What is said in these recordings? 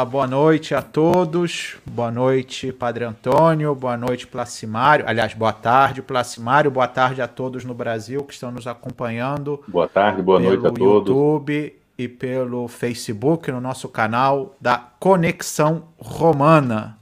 Uma boa noite a todos. Boa noite, Padre Antônio. Boa noite, Placimário. Aliás, boa tarde, Placimário. Boa tarde a todos no Brasil que estão nos acompanhando. Boa tarde, boa noite a todos. Pelo YouTube e pelo Facebook, no nosso canal da Conexão Romana.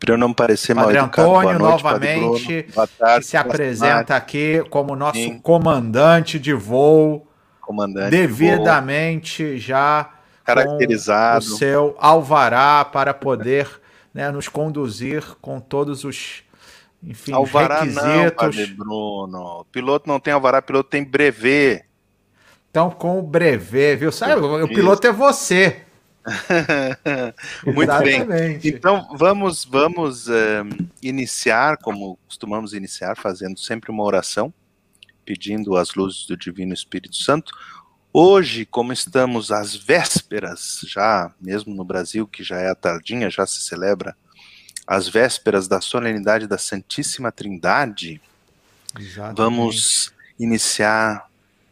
Para eu não parecer Padre mal educado, Antônio, noite, novamente, tarde, que se apresenta aqui como nosso Sim. comandante de voo. Comandante devidamente de voo. já caracterizado. o seu alvará para poder né, nos conduzir com todos os enfim, alvará requisitos. não, Padre Bruno. O piloto não tem alvará, piloto tem brevet. Então, com o brevet, viu? Sabe, o piloto é você. Muito bem. Então vamos vamos um, eh, iniciar como costumamos iniciar, fazendo sempre uma oração, pedindo as luzes do Divino Espírito Santo. Hoje, como estamos às vésperas, já mesmo no Brasil, que já é a tardinha, já se celebra as vésperas da solenidade da Santíssima Trindade, Exatamente. vamos iniciar,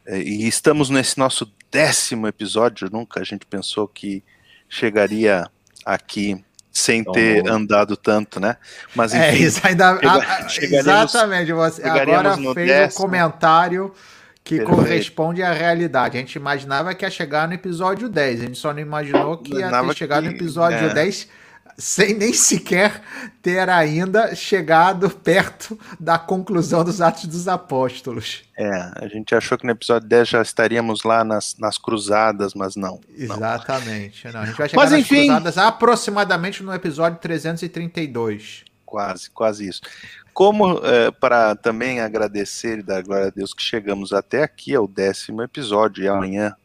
eh, e estamos nesse nosso décimo episódio, nunca a gente pensou que chegaria aqui sem então, ter andado tanto, né? Mas é, enfim, é, isso ainda, chega, exatamente, você agora fez décimo. um comentário que Perfeito. corresponde à realidade. A gente imaginava que ia chegar no episódio 10, a gente só não imaginou que ia ter chegado no episódio é. 10 sem nem sequer ter ainda chegado perto da conclusão dos Atos dos Apóstolos. É, a gente achou que no episódio 10 já estaríamos lá nas, nas cruzadas, mas não. Exatamente. Não a gente vai chegar mas, nas enfim... cruzadas aproximadamente no episódio 332. Quase, quase isso. Como é, para também agradecer e dar glória a Deus que chegamos até aqui, ao décimo episódio, e amanhã,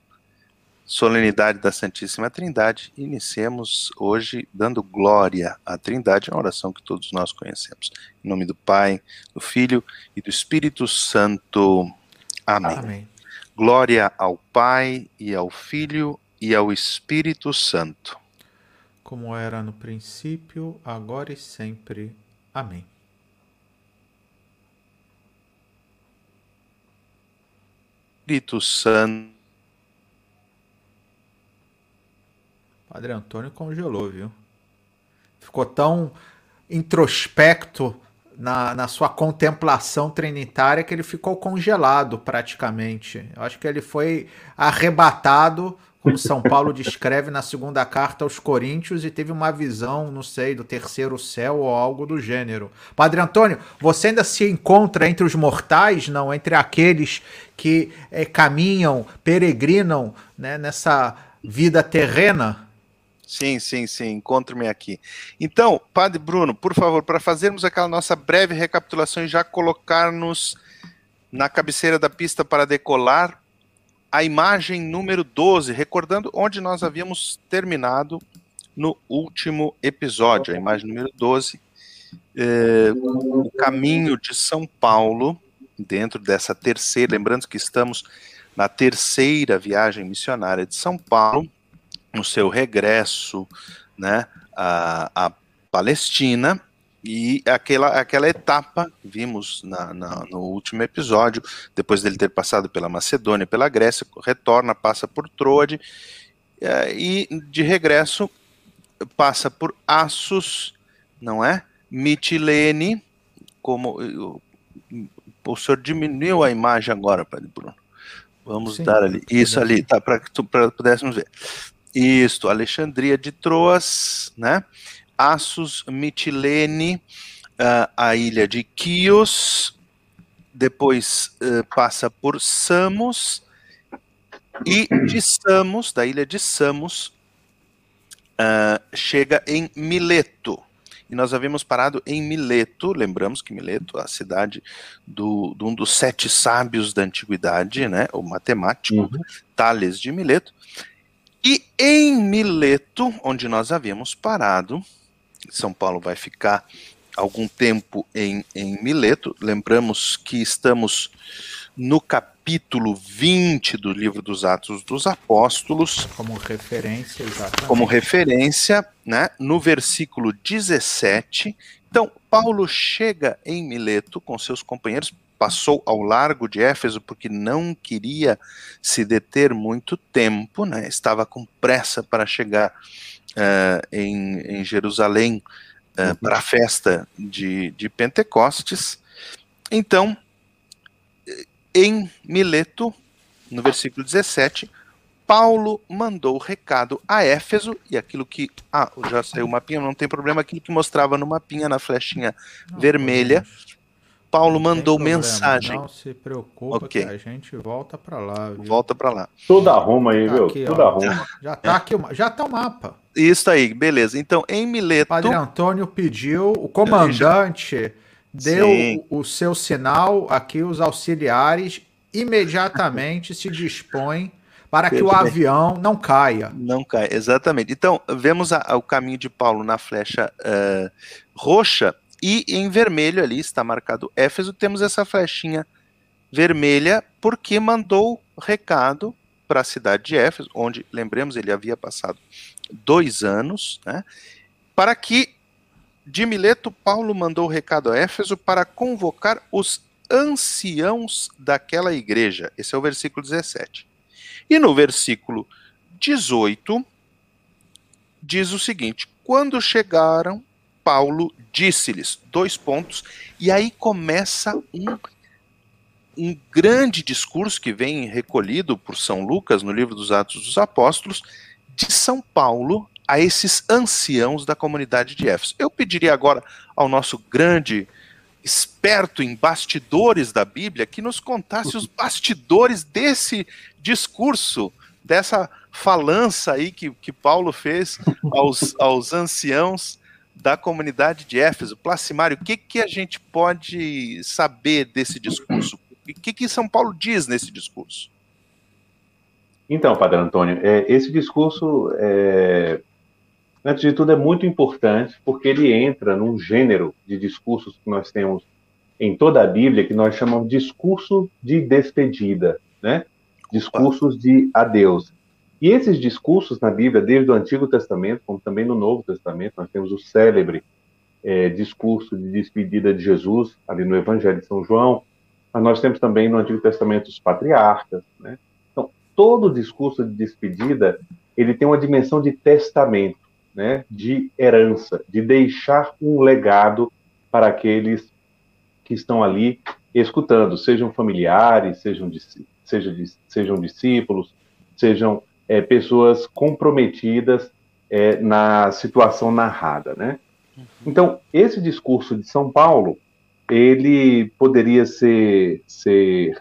solenidade da Santíssima Trindade, iniciemos hoje dando glória à Trindade, uma oração que todos nós conhecemos. Em nome do Pai, do Filho e do Espírito Santo. Amém. Amém. Glória ao Pai e ao Filho e ao Espírito Santo. Como era no princípio, agora e sempre. Amém. Espírito Santo. Padre Antônio congelou, viu? Ficou tão introspecto na, na sua contemplação trinitária que ele ficou congelado praticamente. Eu acho que ele foi arrebatado como São Paulo descreve na segunda carta aos Coríntios, e teve uma visão, não sei, do terceiro céu ou algo do gênero. Padre Antônio, você ainda se encontra entre os mortais, não? Entre aqueles que é, caminham, peregrinam né, nessa vida terrena? Sim, sim, sim, encontro-me aqui. Então, Padre Bruno, por favor, para fazermos aquela nossa breve recapitulação e já colocar-nos na cabeceira da pista para decolar, a imagem número 12, recordando onde nós havíamos terminado no último episódio, a imagem número 12, é, o caminho de São Paulo, dentro dessa terceira, lembrando que estamos na terceira viagem missionária de São Paulo, no seu regresso né, à, à Palestina, e aquela, aquela etapa, vimos na, na, no último episódio, depois dele ter passado pela Macedônia, pela Grécia, retorna, passa por Troade, é, e de regresso passa por Assos, não é? Mitilene, como o senhor diminuiu a imagem agora, Padre Bruno. Vamos Sim, dar ali. Isso ali, tá, para que tu pudéssemos ver. Isso, Alexandria de Troas, né? Assos, Mitilene, uh, a ilha de Chios, depois uh, passa por Samos, e de Samos, da ilha de Samos, uh, chega em Mileto. E nós havíamos parado em Mileto, lembramos que Mileto é a cidade do, de um dos sete sábios da antiguidade, né, o matemático, uhum. Tales de Mileto. E em Mileto, onde nós havíamos parado, são Paulo vai ficar algum tempo em, em Mileto. Lembramos que estamos no capítulo 20 do livro dos Atos dos Apóstolos. Como referência, exatamente. Como referência, né? No versículo 17. Então, Paulo chega em Mileto com seus companheiros, passou ao largo de Éfeso porque não queria se deter muito tempo, né? estava com pressa para chegar uh, em, em, Jerusalém uh, para a festa de, de Pentecostes. Então, em Mileto, no versículo 17, Paulo mandou recado a Éfeso, e aquilo que. Ah, já saiu o mapinha, não tem problema, aquilo que mostrava no mapinha, na flechinha não, vermelha. Paulo mandou mensagem. Não se preocupa okay. que a gente volta para lá. Viu? Volta para lá. Toda Roma aí, tá viu? Aqui, Toda Roma. Já tá aqui, já tá o mapa. Isso aí, beleza. Então, em Mileto. Padre Antônio pediu, o comandante deu Sim. o seu sinal aqui, os auxiliares imediatamente se dispõem para que o avião não caia. Não caia, exatamente. Então, vemos a, a, o caminho de Paulo na flecha uh, roxa e em vermelho ali está marcado Éfeso. Temos essa flechinha vermelha porque mandou recado para a cidade de Éfeso, onde, lembremos, ele havia passado dois anos, né, para que de Mileto, Paulo mandou recado a Éfeso para convocar os anciãos daquela igreja. Esse é o versículo 17. E no versículo 18, diz o seguinte: Quando chegaram, Paulo disse-lhes, dois pontos, e aí começa um, um grande discurso que vem recolhido por São Lucas no livro dos Atos dos Apóstolos, de São Paulo a esses anciãos da comunidade de Éfeso. Eu pediria agora ao nosso grande esperto em bastidores da Bíblia que nos contasse os bastidores desse discurso, dessa falança aí que, que Paulo fez aos, aos anciãos da comunidade de Éfeso. Placimário, o que, que a gente pode saber desse discurso? O que, que São Paulo diz nesse discurso? Então, Padre Antônio, é, esse discurso, é, antes de tudo, é muito importante porque ele entra num gênero de discursos que nós temos em toda a Bíblia que nós chamamos de discurso de despedida, né? Discursos de adeus. E esses discursos na Bíblia, desde o Antigo Testamento, como também no Novo Testamento, nós temos o célebre é, discurso de despedida de Jesus, ali no Evangelho de São João, mas nós temos também no Antigo Testamento os patriarcas, né? Todo discurso de despedida, ele tem uma dimensão de testamento, né? De herança, de deixar um legado para aqueles que estão ali escutando, sejam familiares, sejam, sejam, sejam discípulos, sejam é, pessoas comprometidas é, na situação narrada, né? Uhum. Então, esse discurso de São Paulo, ele poderia ser, ser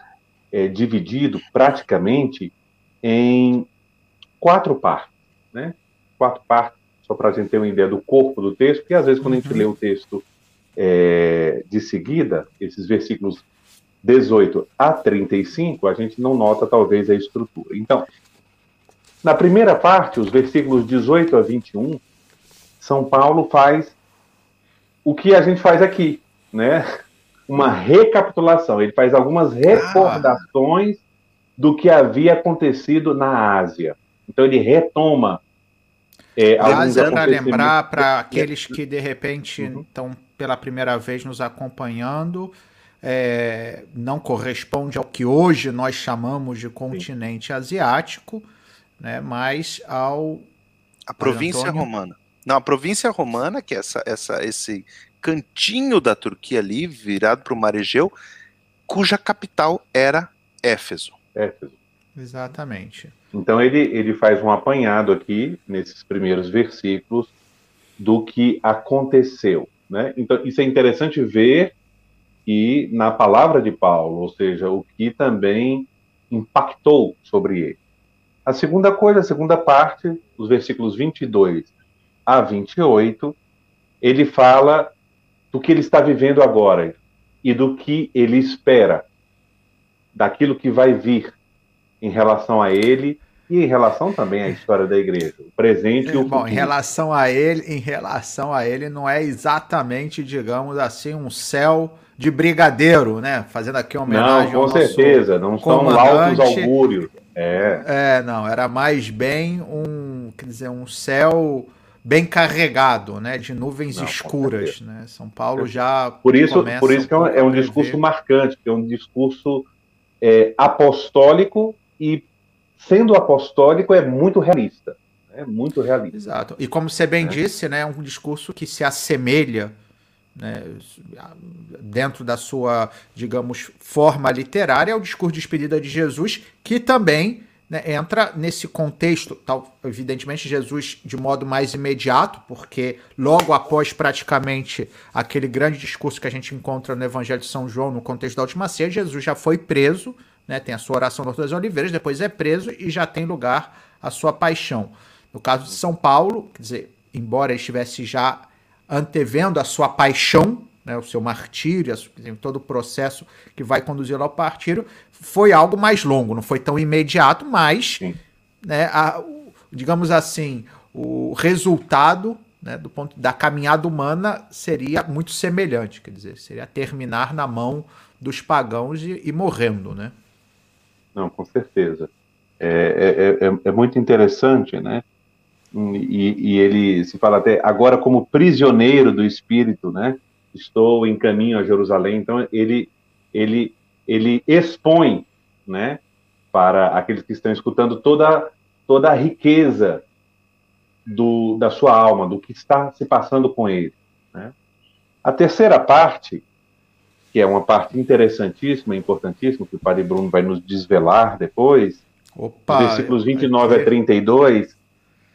é, dividido praticamente em quatro partes, né? Quatro partes, só para a gente ter uma ideia do corpo do texto, porque às vezes quando a gente uhum. lê o texto é, de seguida, esses versículos 18 a 35, a gente não nota talvez a estrutura. Então, na primeira parte, os versículos 18 a 21, São Paulo faz o que a gente faz aqui, né? Uma recapitulação. Ele faz algumas recordações ah. Do que havia acontecido na Ásia. Então ele retoma é, Aliás, para lembrar para aqueles que de repente estão uhum. pela primeira vez nos acompanhando, é, não corresponde ao que hoje nós chamamos de continente Sim. asiático, né, mas ao a província Antônio... romana. Não, a província romana, que é essa, essa, esse cantinho da Turquia ali, virado para o Mar Egeu, cuja capital era Éfeso. Éfeso. Exatamente. Então ele, ele faz um apanhado aqui, nesses primeiros versículos, do que aconteceu. Né? Então isso é interessante ver e na palavra de Paulo, ou seja, o que também impactou sobre ele. A segunda coisa, a segunda parte, os versículos 22 a 28, ele fala do que ele está vivendo agora e do que ele espera, daquilo que vai vir em relação a ele e em relação também à história da igreja, o presente e o Bom, em relação a ele, em relação a ele não é exatamente, digamos assim, um céu de brigadeiro, né? Fazendo aqui uma homenagem não, com certeza, não são altos augúrios. É. é, não, era mais bem um, quer dizer, um céu bem carregado, né, de nuvens Não, escuras, né? São Paulo já por isso, por isso que é um, é um discurso marcante, que é um discurso é, apostólico e sendo apostólico é muito realista, é muito realista. Exato. E como você bem é. disse, né, é um discurso que se assemelha né, dentro da sua, digamos, forma literária, ao discurso de despedida de Jesus, que também né, entra nesse contexto, tal, evidentemente Jesus de modo mais imediato, porque logo após praticamente aquele grande discurso que a gente encontra no Evangelho de São João, no contexto da última ceia, Jesus já foi preso, né, tem a sua oração das duas oliveiras, depois é preso e já tem lugar a sua paixão. No caso de São Paulo, quer dizer, embora estivesse já antevendo a sua paixão, né, o seu martírio, todo o processo que vai conduzi-lo ao martírio, foi algo mais longo, não foi tão imediato, mas, né, a, digamos assim, o resultado né, do ponto da caminhada humana seria muito semelhante, quer dizer, seria terminar na mão dos pagãos e, e morrendo, né? Não, com certeza. É, é, é, é muito interessante, né? E, e, ele se fala até agora como prisioneiro do Espírito, né? Estou em caminho a Jerusalém. Então ele ele ele expõe, né, para aqueles que estão escutando toda toda a riqueza do, da sua alma, do que está se passando com ele. Né? A terceira parte, que é uma parte interessantíssima, importantíssima, que o Padre Bruno vai nos desvelar depois, Opa, versículos 29 a 32,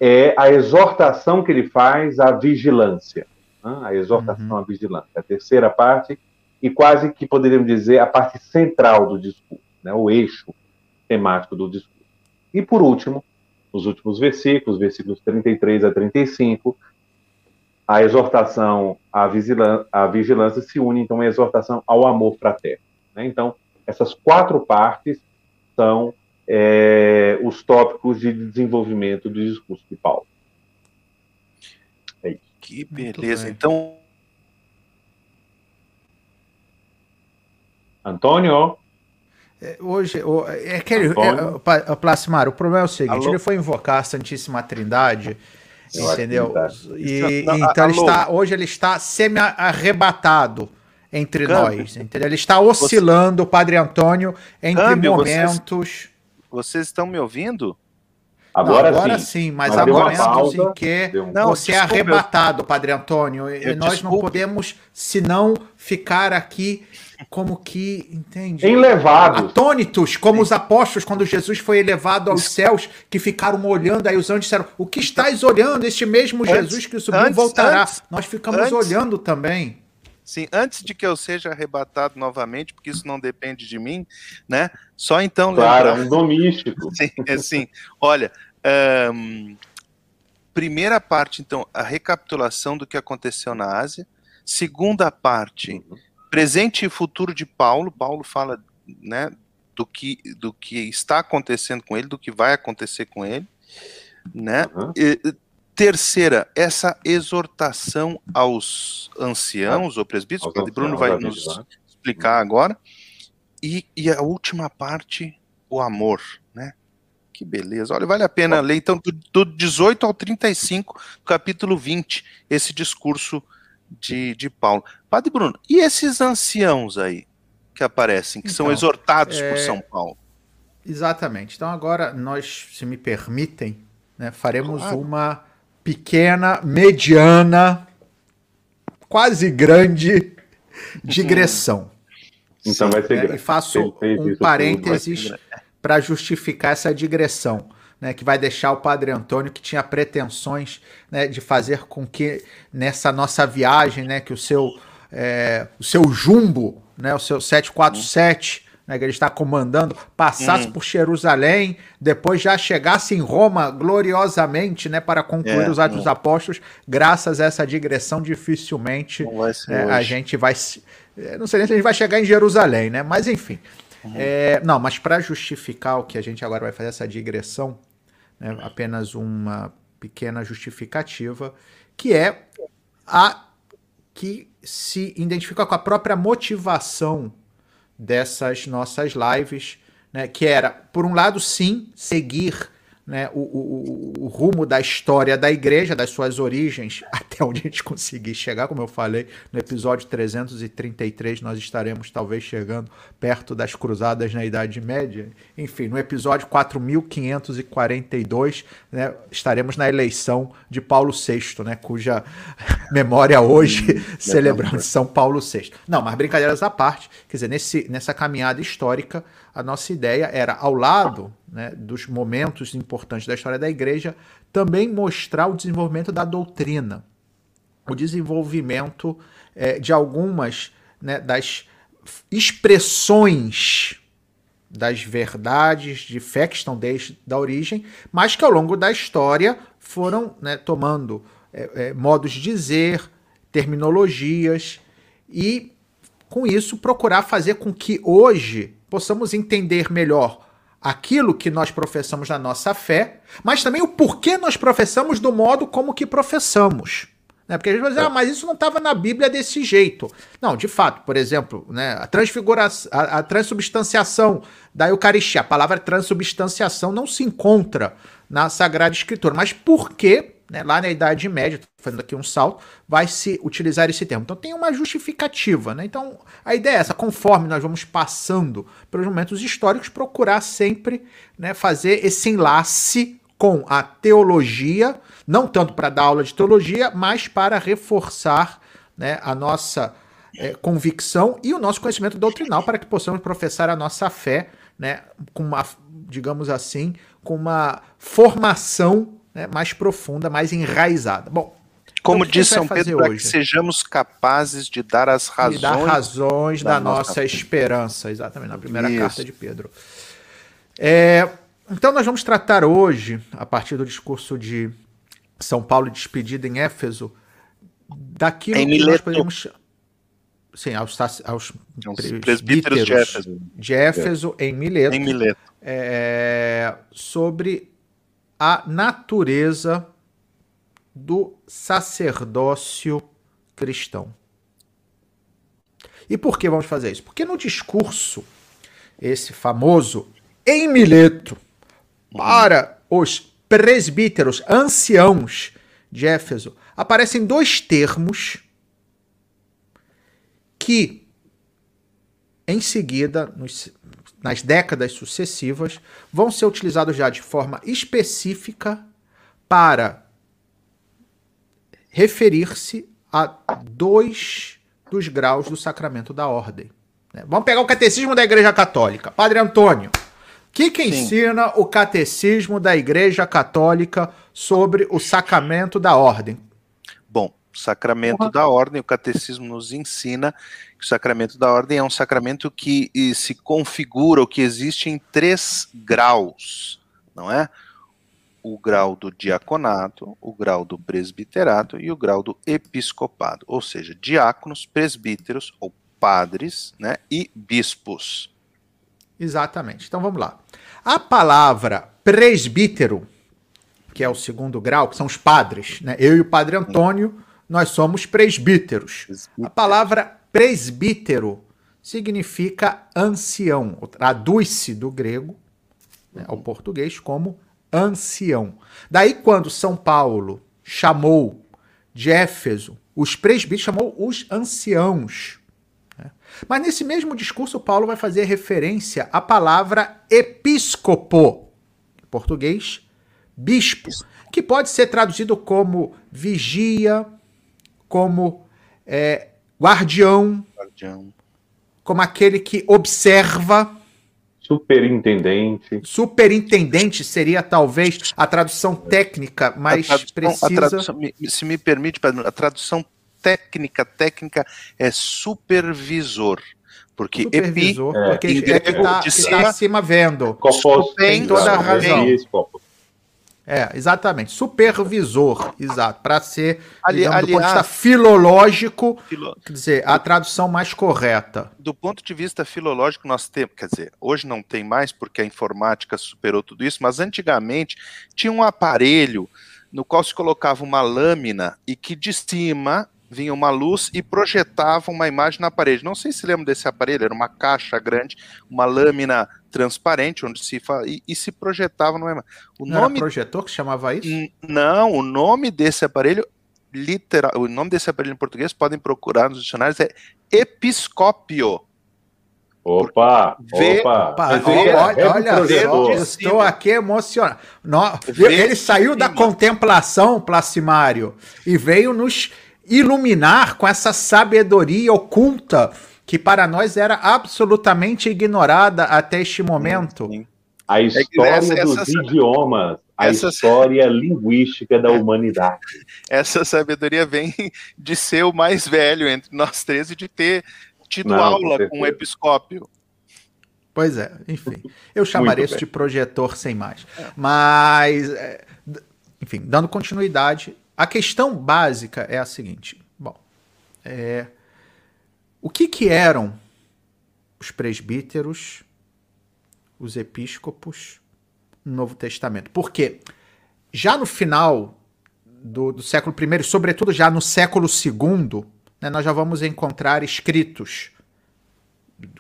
é a exortação que ele faz à vigilância. Né? A exortação uhum. à vigilância. A terceira parte, e quase que poderíamos dizer a parte central do discurso, né, o eixo temático do discurso. E por último, nos últimos versículos, versículos 33 a 35, a exortação à vigilância, à vigilância se une então à exortação ao amor fraterno. Né? Então, essas quatro partes são é, os tópicos de desenvolvimento do discurso de Paulo. É. Que beleza. Então, Antônio? É, hoje, é aquele. É, Plasmar, o problema é o seguinte: Alô? ele foi invocar a Santíssima Trindade, Eu entendeu? E, não, então ele está, hoje ele está semi-arrebatado entre Câmbio. nós, entendeu? Ele está oscilando, o Padre Antônio, entre Câmbio, momentos. Vocês, vocês, estão me ouvindo? Agora, não, agora sim. sim, mas há momentos pausa, em que não, você é arrebatado, Padre Antônio, e nós não podemos, senão, ficar aqui como que, entende? Enlevados. Atônitos, como os apóstolos, quando Jesus foi elevado aos céus, que ficaram olhando, aí os anjos disseram: O que estás olhando? Este mesmo antes, Jesus que subiu antes, voltará. Antes, Nós ficamos olhando também. Sim, antes de que eu seja arrebatado novamente, porque isso não depende de mim, né? Só então. Claro, lembrar... É um domístico. Sim, é assim. Olha, um, primeira parte, então, a recapitulação do que aconteceu na Ásia. Segunda parte, uhum presente e futuro de Paulo. Paulo fala, né, do que do que está acontecendo com ele, do que vai acontecer com ele, né? Uhum. E, terceira, essa exortação aos anciãos ou presbíteros, o Bruno vai nos explicar agora. E, e a última parte, o amor, né? Que beleza. Olha, vale a pena ler, então, do, do 18 ao 35, capítulo 20, esse discurso de, de Paulo. Padre Bruno, e esses anciãos aí que aparecem, que então, são exortados é... por São Paulo? Exatamente. Então agora nós, se me permitem, né, faremos claro. uma pequena, mediana, quase grande digressão. Então Sim, vai ser né, E faço um parênteses para justificar essa digressão né, que vai deixar o Padre Antônio, que tinha pretensões né, de fazer com que nessa nossa viagem, né, que o seu, é, o seu jumbo, né, o seu 747, né, que ele está comandando, passasse uhum. por Jerusalém, depois já chegasse em Roma gloriosamente, né, para concluir é, os Atos dos Apóstolos, graças a essa digressão, dificilmente é, a gente vai. É, não sei nem se a gente vai chegar em Jerusalém, né? Mas enfim. Uhum. É, não, mas para justificar o que a gente agora vai fazer essa digressão, né, apenas uma pequena justificativa, que é a que se identifica com a própria motivação dessas nossas lives, né, que era, por um lado, sim, seguir né, o, o, o, rumo da história da igreja, das suas origens, até onde a gente conseguir chegar, como eu falei, no episódio 333 nós estaremos talvez chegando perto das cruzadas na Idade Média. Enfim, no episódio 4542, né, estaremos na eleição de Paulo VI, né, cuja memória hoje celebramos São Paulo VI. Não, mas brincadeiras à parte, quer dizer, nesse, nessa caminhada histórica, a nossa ideia era, ao lado né, dos momentos importantes da história da igreja, também mostrar o desenvolvimento da doutrina, o desenvolvimento é, de algumas né, das expressões das verdades de fé que estão desde a origem, mas que ao longo da história foram né, tomando é, é, modos de dizer, terminologias e com isso procurar fazer com que hoje possamos entender melhor aquilo que nós professamos na nossa fé, mas também o porquê nós professamos do modo como que professamos. Né? Porque a gente vai dizer, ah, mas isso não estava na Bíblia desse jeito. Não, de fato, por exemplo, né, a transfiguração, a, a transubstanciação da Eucaristia, a palavra transubstanciação não se encontra na Sagrada Escritura. Mas por que né, lá na Idade Média, fazendo aqui um salto, vai se utilizar esse termo. Então tem uma justificativa. Né? Então a ideia é essa, conforme nós vamos passando pelos momentos históricos, procurar sempre né, fazer esse enlace com a teologia, não tanto para dar aula de teologia, mas para reforçar né, a nossa é, convicção e o nosso conhecimento doutrinal para que possamos professar a nossa fé né, com uma, digamos assim, com uma formação né, mais profunda, mais enraizada. Bom, como então, diz São Pedro, para que sejamos capazes de dar as razões, dar razões da, da nossa, nossa esperança, exatamente, na primeira Isso. carta de Pedro. É, então nós vamos tratar hoje, a partir do discurso de São Paulo despedido em Éfeso, daquilo em que nós podemos Sim, aos, aos presbíteros de Éfeso, de Éfeso em Mileto, em Mileto. É, sobre a natureza do sacerdócio cristão. E por que vamos fazer isso? Porque no discurso, esse famoso em Mileto, para os presbíteros anciãos de Éfeso, aparecem dois termos que, em seguida, nos, nas décadas sucessivas, vão ser utilizados já de forma específica para referir-se a dois dos graus do sacramento da ordem. Né? Vamos pegar o catecismo da Igreja Católica. Padre Antônio, o que, que ensina o catecismo da Igreja Católica sobre o sacramento da ordem? O sacramento uhum. da ordem, o catecismo nos ensina que o sacramento da ordem é um sacramento que se configura, o que existe em três graus, não é? O grau do diaconato, o grau do presbiterato e o grau do episcopado, ou seja, diáconos, presbíteros ou padres, né, e bispos. Exatamente. Então vamos lá. A palavra presbítero, que é o segundo grau, que são os padres, né? Eu e o padre Antônio, nós somos presbíteros. A palavra presbítero significa ancião, traduz-se do grego né, ao português como ancião. Daí, quando São Paulo chamou de Éfeso os presbíteros, chamou os anciãos. Né? Mas nesse mesmo discurso, Paulo vai fazer referência à palavra episcopo, em português, bispo, que pode ser traduzido como vigia, como é, guardião, guardião, como aquele que observa. Superintendente. Superintendente seria talvez a tradução técnica mais a tradução, precisa. A tradução, se me permite, a tradução técnica, técnica é supervisor. Porque supervisor, epi, porque é, é que está tá acima vendo. Tem toda a razão. É, exatamente. Supervisor, exato. Para ser, Ali, digamos, aliás, do ponto de vista filológico, filo... quer dizer, a tradução mais correta. Do ponto de vista filológico, nós temos, quer dizer, hoje não tem mais porque a informática superou tudo isso, mas antigamente tinha um aparelho no qual se colocava uma lâmina e que de cima vinha uma luz e projetava uma imagem na parede. Não sei se lembra desse aparelho, era uma caixa grande, uma lâmina transparente, onde se fa... e, e se projetava numa imagem. O Não nome... era projetor que chamava isso? Não, o nome desse aparelho, literal, o nome desse aparelho em português, podem procurar nos dicionários, é episcópio. Opa, vê, opa, opa olha, olha só, estou aqui emocionado. No, ele saiu da contemplação, Placimário, e veio nos iluminar com essa sabedoria oculta que para nós era absolutamente ignorada até este momento. A história essa, dos essa, idiomas, a essa, história linguística da humanidade. Essa sabedoria vem de ser o mais velho entre nós três e de ter tido Não, aula com o episcópio. Pois é, enfim. Eu chamaria isso de projetor sem mais. É. Mas, é, enfim, dando continuidade, a questão básica é a seguinte: bom, é, o que, que eram os presbíteros, os episcopos no Novo Testamento? Porque já no final do, do século I, sobretudo já no século II, né, nós já vamos encontrar escritos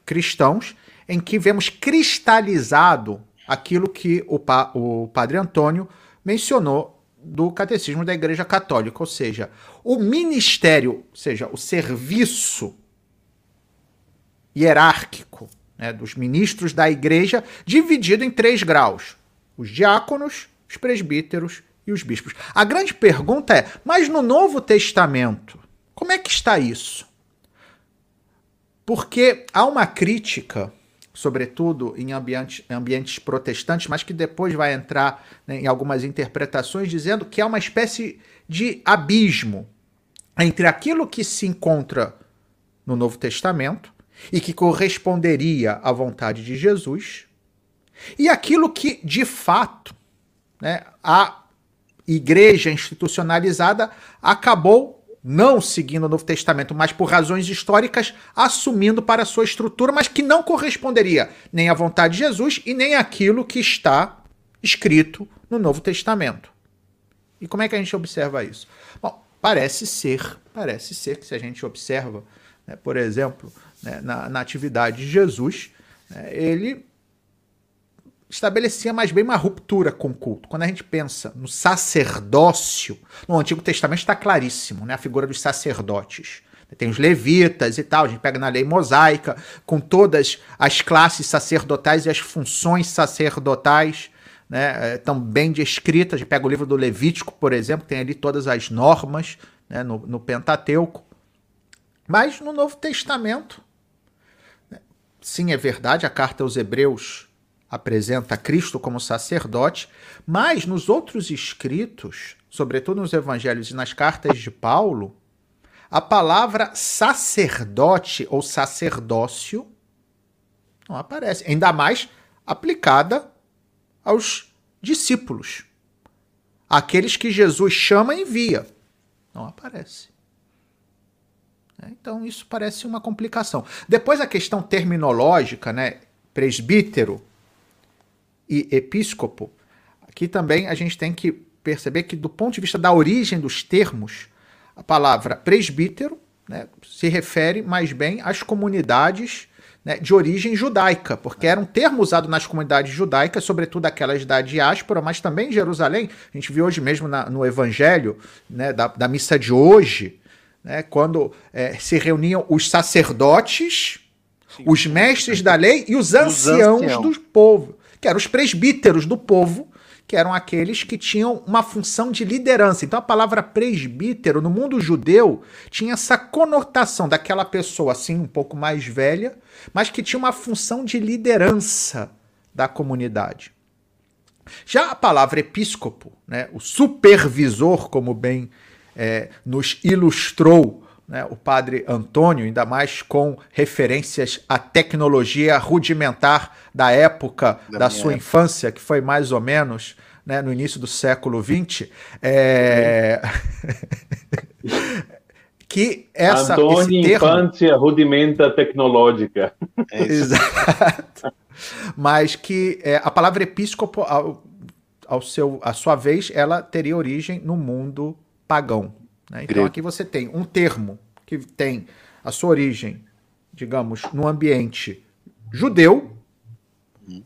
cristãos em que vemos cristalizado aquilo que o, pa, o padre Antônio mencionou do catecismo da Igreja Católica, ou seja, o ministério, ou seja, o serviço hierárquico né, dos ministros da Igreja, dividido em três graus: os diáconos, os presbíteros e os bispos. A grande pergunta é: mas no Novo Testamento, como é que está isso? Porque há uma crítica, sobretudo em ambientes, ambientes protestantes, mas que depois vai entrar né, em algumas interpretações, dizendo que há uma espécie de abismo entre aquilo que se encontra no Novo Testamento e que corresponderia à vontade de Jesus e aquilo que, de fato, né, a igreja institucionalizada acabou não seguindo o Novo Testamento, mas por razões históricas, assumindo para sua estrutura, mas que não corresponderia nem à vontade de Jesus e nem àquilo que está escrito no Novo Testamento. E como é que a gente observa isso? Bom, parece ser, parece ser que se a gente observa, né, por exemplo, né, na, na, atividade de Jesus, né, ele estabelecia mais bem uma ruptura com o culto. Quando a gente pensa no sacerdócio, no Antigo Testamento está claríssimo, né? A figura dos sacerdotes. Tem os levitas e tal, a gente pega na lei mosaica, com todas as classes sacerdotais e as funções sacerdotais, né? Estão bem descritas. A gente pega o livro do Levítico, por exemplo, tem ali todas as normas né? no, no Pentateuco. Mas no Novo Testamento, né? sim, é verdade, a carta aos Hebreus apresenta Cristo como sacerdote, mas nos outros escritos, sobretudo nos evangelhos e nas cartas de Paulo, a palavra sacerdote ou sacerdócio não aparece, ainda mais aplicada aos discípulos, aqueles que Jesus chama e envia. Não aparece. Então isso parece uma complicação. Depois a questão terminológica, né? Presbítero, e episcopo, aqui também a gente tem que perceber que, do ponto de vista da origem dos termos, a palavra presbítero né, se refere mais bem às comunidades né, de origem judaica, porque era um termo usado nas comunidades judaicas, sobretudo aquelas da diáspora, mas também em Jerusalém. A gente viu hoje mesmo na, no evangelho né, da, da, missa de hoje, né, quando é, se reuniam os sacerdotes, Sim. os mestres da lei e os anciãos, os anciãos. do povo que eram os presbíteros do povo, que eram aqueles que tinham uma função de liderança. Então a palavra presbítero no mundo judeu tinha essa conotação daquela pessoa assim um pouco mais velha, mas que tinha uma função de liderança da comunidade. Já a palavra episcopo, né, o supervisor, como bem é, nos ilustrou né, o padre Antônio, ainda mais com referências à tecnologia rudimentar da época da, da sua época. infância, que foi mais ou menos né, no início do século XX, é... que essa Antônio esse termo... infância rudimenta tecnológica. É Exato. Mas que é, a palavra episcopo, ao, ao seu, a sua vez, ela teria origem no mundo pagão Né? Então aqui você tem um termo que tem a sua origem, digamos, no ambiente judeu,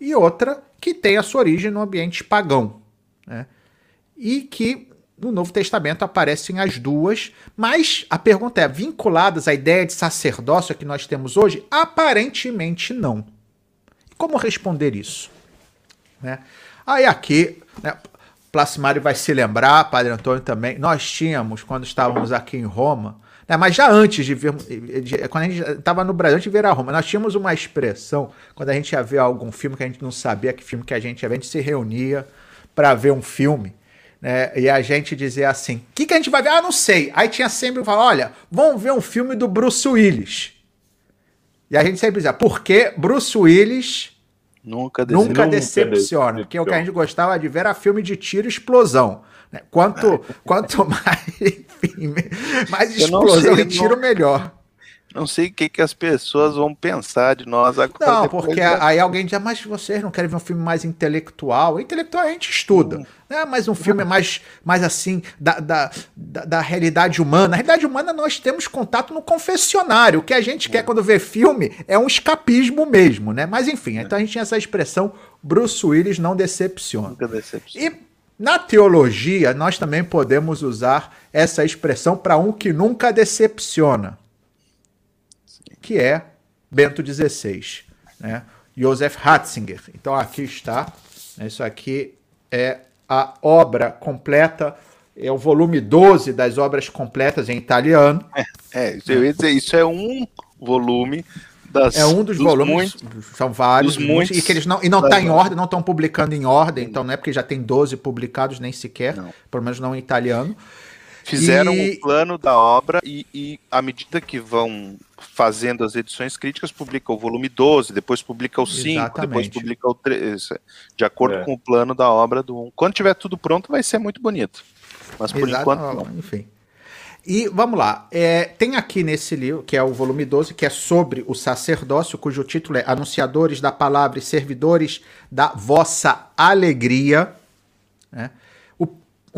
e outra que tem a sua origem no ambiente pagão. Né? E que no Novo Testamento aparecem as duas, mas a pergunta é: vinculadas à ideia de sacerdócio que nós temos hoje? Aparentemente não. E como responder isso? Né? Aí aqui, né, Placimário vai se lembrar, Padre Antônio também, nós tínhamos, quando estávamos aqui em Roma, né, mas já antes de ver, de, quando a gente estava no Brasil, antes de ver a Roma, nós tínhamos uma expressão, quando a gente ia ver algum filme que a gente não sabia que filme que a gente ia ver, a gente se reunia para ver um filme, né, e a gente dizia assim, o que, que a gente vai ver? Ah, não sei. Aí tinha sempre falar, olha, vamos ver um filme do Bruce Willis. E a gente sempre dizia, porque Bruce Willis Nunca, dece... Nunca decepciona, porque o que a gente gostava de ver era filme de tiro e explosão. Né? Quanto, quanto mais, enfim, mais explosão sei, e tiro, não... melhor. Não sei o que, que as pessoas vão pensar de nós agora. Não, porque aí alguém diz, ah, mas vocês não querem ver um filme mais intelectual? Intelectual a gente estuda, hum. né? mas um filme mais, mais assim, da, da, da, da, realidade humana. Na realidade humana nós temos contato no confessionário. O que a gente quer quando vê filme é um escapismo mesmo, né? Mas enfim, então a gente tinha essa expressão, Bruce Willis não decepciona. Nunca decepciona. E na teologia, nós também podemos usar essa expressão para um que nunca decepciona que é Bento XVI, né? Joseph Ratzinger. Então aqui está, né? isso aqui é a obra completa, é o volume 12 das obras completas em italiano. É, é eu ia dizer, isso é um volume das, é um dos, dos volumes, muitos, são vários, muitos, e que eles não e não está em ordem, não estão publicando em ordem, então não é porque já tem 12 publicados nem sequer, não. pelo menos não em italiano. Fizeram e... o plano da obra e, e, à medida que vão fazendo as edições críticas, publica o volume 12, depois publica o 5, Exatamente. depois publica o 3, de acordo é. com o plano da obra do 1. Quando tiver tudo pronto, vai ser muito bonito. Mas por Exato, enquanto não. Enfim. E vamos lá, é, tem aqui nesse livro, que é o volume 12, que é sobre o sacerdócio, cujo título é Anunciadores da Palavra e Servidores da Vossa Alegria. Né?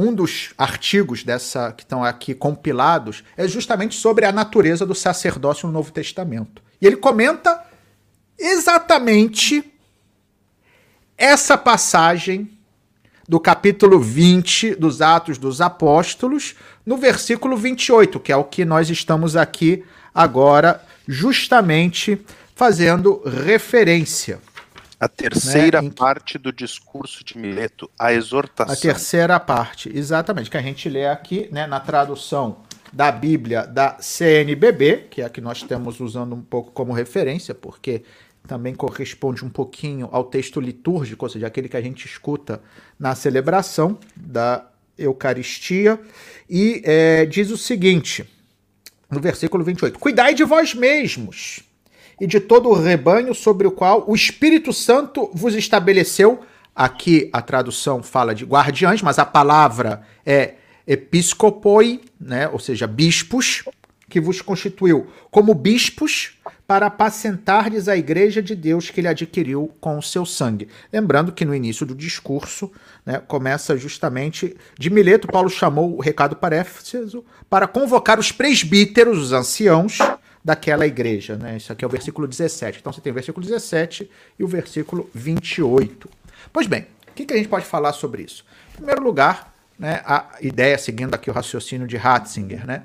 Um dos artigos dessa que estão aqui compilados é justamente sobre a natureza do sacerdócio no Novo Testamento. E ele comenta exatamente essa passagem do capítulo 20 dos Atos dos Apóstolos, no versículo 28, que é o que nós estamos aqui agora justamente fazendo referência. A terceira né, parte do discurso de Mileto, a exortação. A terceira parte, exatamente, que a gente lê aqui né, na tradução da Bíblia da CNBB, que é a que nós estamos usando um pouco como referência, porque também corresponde um pouquinho ao texto litúrgico, ou seja, aquele que a gente escuta na celebração da Eucaristia, e é, diz o seguinte, no versículo 28, Cuidai de vós mesmos e de todo o rebanho sobre o qual o Espírito Santo vos estabeleceu. Aqui a tradução fala de guardiães, mas a palavra é episcopoi, né? ou seja, bispos, que vos constituiu como bispos para apacentardes a igreja de Deus que ele adquiriu com o seu sangue. Lembrando que no início do discurso né, começa justamente de Mileto, Paulo chamou o recado para Éfeso para convocar os presbíteros, os anciãos, daquela igreja. Né? Isso aqui é o versículo 17. Então você tem o versículo 17 e o versículo 28. Pois bem, o que, que a gente pode falar sobre isso? Em primeiro lugar, né, a ideia, seguindo aqui o raciocínio de Ratzinger, né,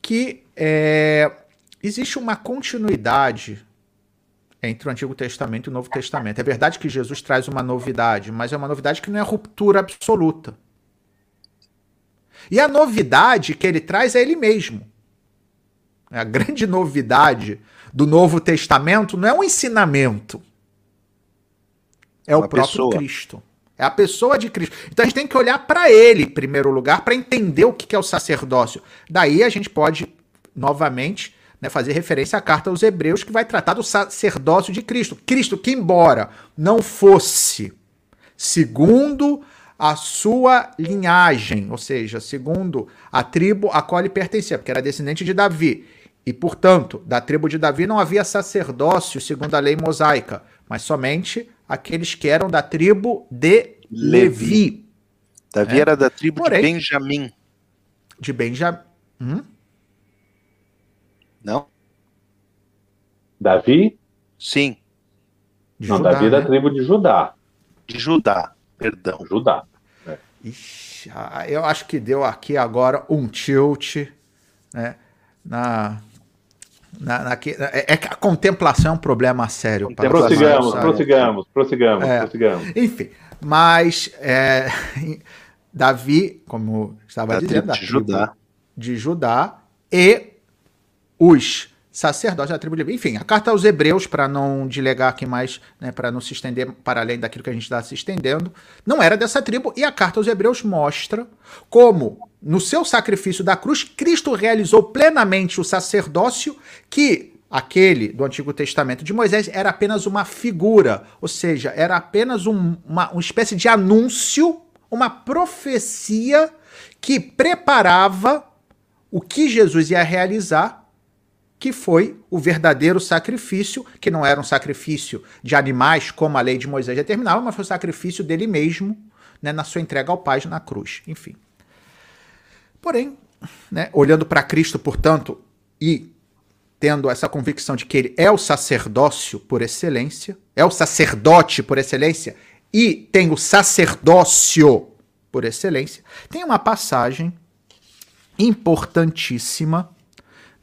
que é, existe uma continuidade entre o Antigo Testamento e o Novo Testamento. É verdade que Jesus traz uma novidade, mas é uma novidade que não é ruptura absoluta. E a novidade que ele traz é ele mesmo. A grande novidade do Novo Testamento não é um ensinamento, é Uma o próprio pessoa. Cristo. É a pessoa de Cristo. Então a gente tem que olhar para ele em primeiro lugar para entender o que é o sacerdócio. Daí a gente pode novamente né, fazer referência à carta aos Hebreus que vai tratar do sacerdócio de Cristo. Cristo que embora não fosse segundo a sua linhagem, ou seja, segundo a tribo a qual ele pertencia, porque era descendente de Davi. E, portanto, da tribo de Davi não havia sacerdócio segundo a lei mosaica, mas somente aqueles que eram da tribo de Levi. Davi é. era da tribo Porém, de Benjamim. De Benjamim. Hum? Não? Davi? Sim. De Não, Judá, Davi é da né? tribo de Judá. De Judá, perdão. Judá. É. Ixi, ah, eu acho que deu aqui agora um tilt, né? Na, na, na, é, é, que a contemplação é um problema sério. Para prossigamos, prossigamos, prossigamos, é, prossigamos. Enfim, mas é, Davi, como estava da dizendo, de Judá. de Judá e os sacerdotes da tribo de Levi. Enfim, a carta aos Hebreus, para não dilegar aqui mais, né, para não se estender para além daquilo que a gente está se estendendo, não era dessa tribo. E a carta aos Hebreus mostra como, no seu sacrifício da cruz, Cristo realizou plenamente o sacerdócio que aquele do Antigo Testamento de Moisés era apenas uma figura, ou seja, era apenas um, uma, uma espécie de anúncio, uma profecia que preparava o que Jesus ia realizar que foi o verdadeiro sacrifício, que não era um sacrifício de animais, como a lei de Moisés determinava, mas foi o sacrifício dele mesmo, né, na sua entrega ao Pai na cruz. Enfim. Porém, né, olhando para Cristo, portanto, e tendo essa convicção de que ele é o sacerdócio por excelência, é o sacerdote por excelência, e tem o sacerdócio por excelência, tem uma passagem importantíssima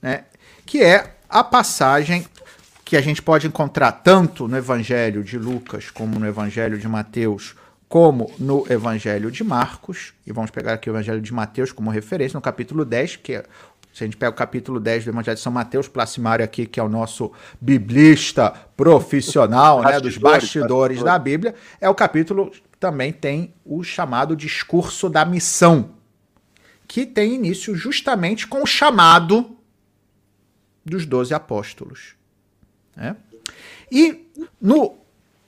né, que é a passagem que a gente pode encontrar tanto no Evangelho de Lucas, como no Evangelho de Mateus, como no Evangelho de Marcos. E vamos pegar aqui o Evangelho de Mateus como referência, no capítulo 10, que é se a gente pega o capítulo 10 do Evangelho de São Mateus, Placimário aqui, que é o nosso biblista profissional, né, dos bastidores da Bíblia, é o capítulo que também tem o chamado discurso da missão, que tem início justamente com o chamado dos doze apóstolos. Né? E no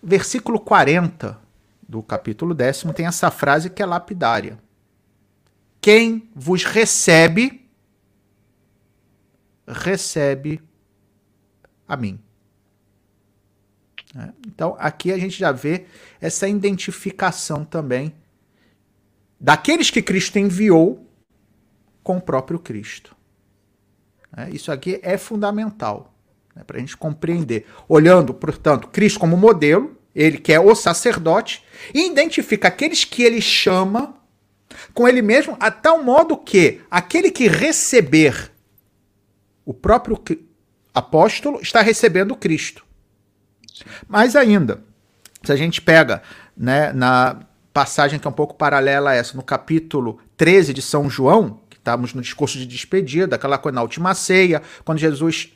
versículo 40 do capítulo décimo tem essa frase que é lapidária. Quem vos recebe, recebe a mim. É, então aqui a gente já vê essa identificação também daqueles que Cristo enviou com o próprio Cristo. Né? Isso aqui é fundamental né, para a gente compreender. Olhando, portanto, Cristo como modelo, ele que é o sacerdote, e identifica aqueles que ele chama com ele mesmo, a tal modo que aquele que receber o próprio apóstolo está recebendo Cristo. Mais ainda, se a gente pega né, na passagem que é um pouco paralela a essa, no capítulo 13 de São João, estávamos no discurso de despedida, aquela coisa na última ceia, quando Jesus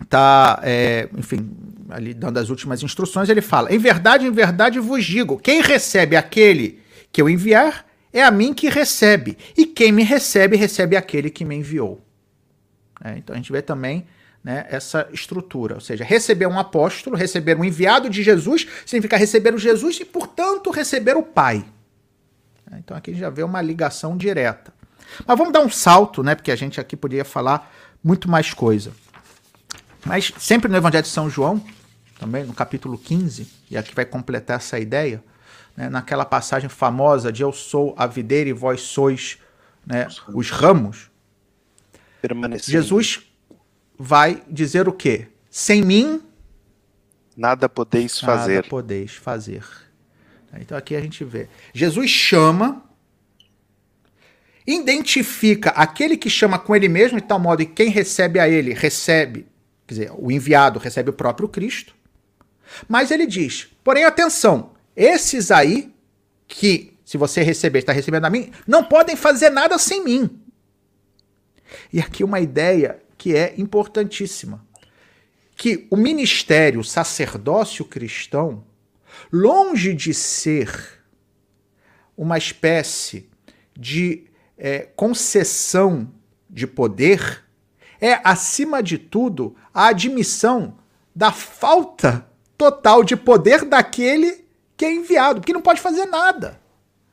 está, é, é, enfim, ali dando as últimas instruções, ele fala: Em verdade, em verdade vos digo: quem recebe aquele que eu enviar, é a mim que recebe, e quem me recebe, recebe aquele que me enviou. É, então a gente vê também né, essa estrutura, ou seja, receber um apóstolo, receber um enviado de Jesus, significa receber o Jesus e, portanto, receber o Pai. Né? Então aqui já vê uma ligação direta. Mas vamos dar um salto, né? Porque a gente aqui poderia falar muito mais coisa. Mas sempre no Evangelho de São João, também no capítulo 15, e aqui vai completar essa ideia, né, naquela passagem famosa de Eu sou a videira e vós sois né, os ramos, Jesus vai dizer o quê? Sem mim nada podeis fazer. Nada podeis fazer. Então aqui a gente vê. Jesus chama, identifica aquele que chama com ele mesmo, de tal modo que quem recebe a ele recebe, quer dizer, o enviado recebe o próprio Cristo. Mas ele diz: porém, atenção, esses aí que, se você receber, está recebendo a mim, não podem fazer nada sem mim. E aqui uma ideia que é importantíssima: que o ministério, o sacerdócio cristão, longe de ser uma espécie de é, concessão de poder, é, acima de tudo, a admissão da falta total de poder daquele que é enviado, porque não pode fazer nada.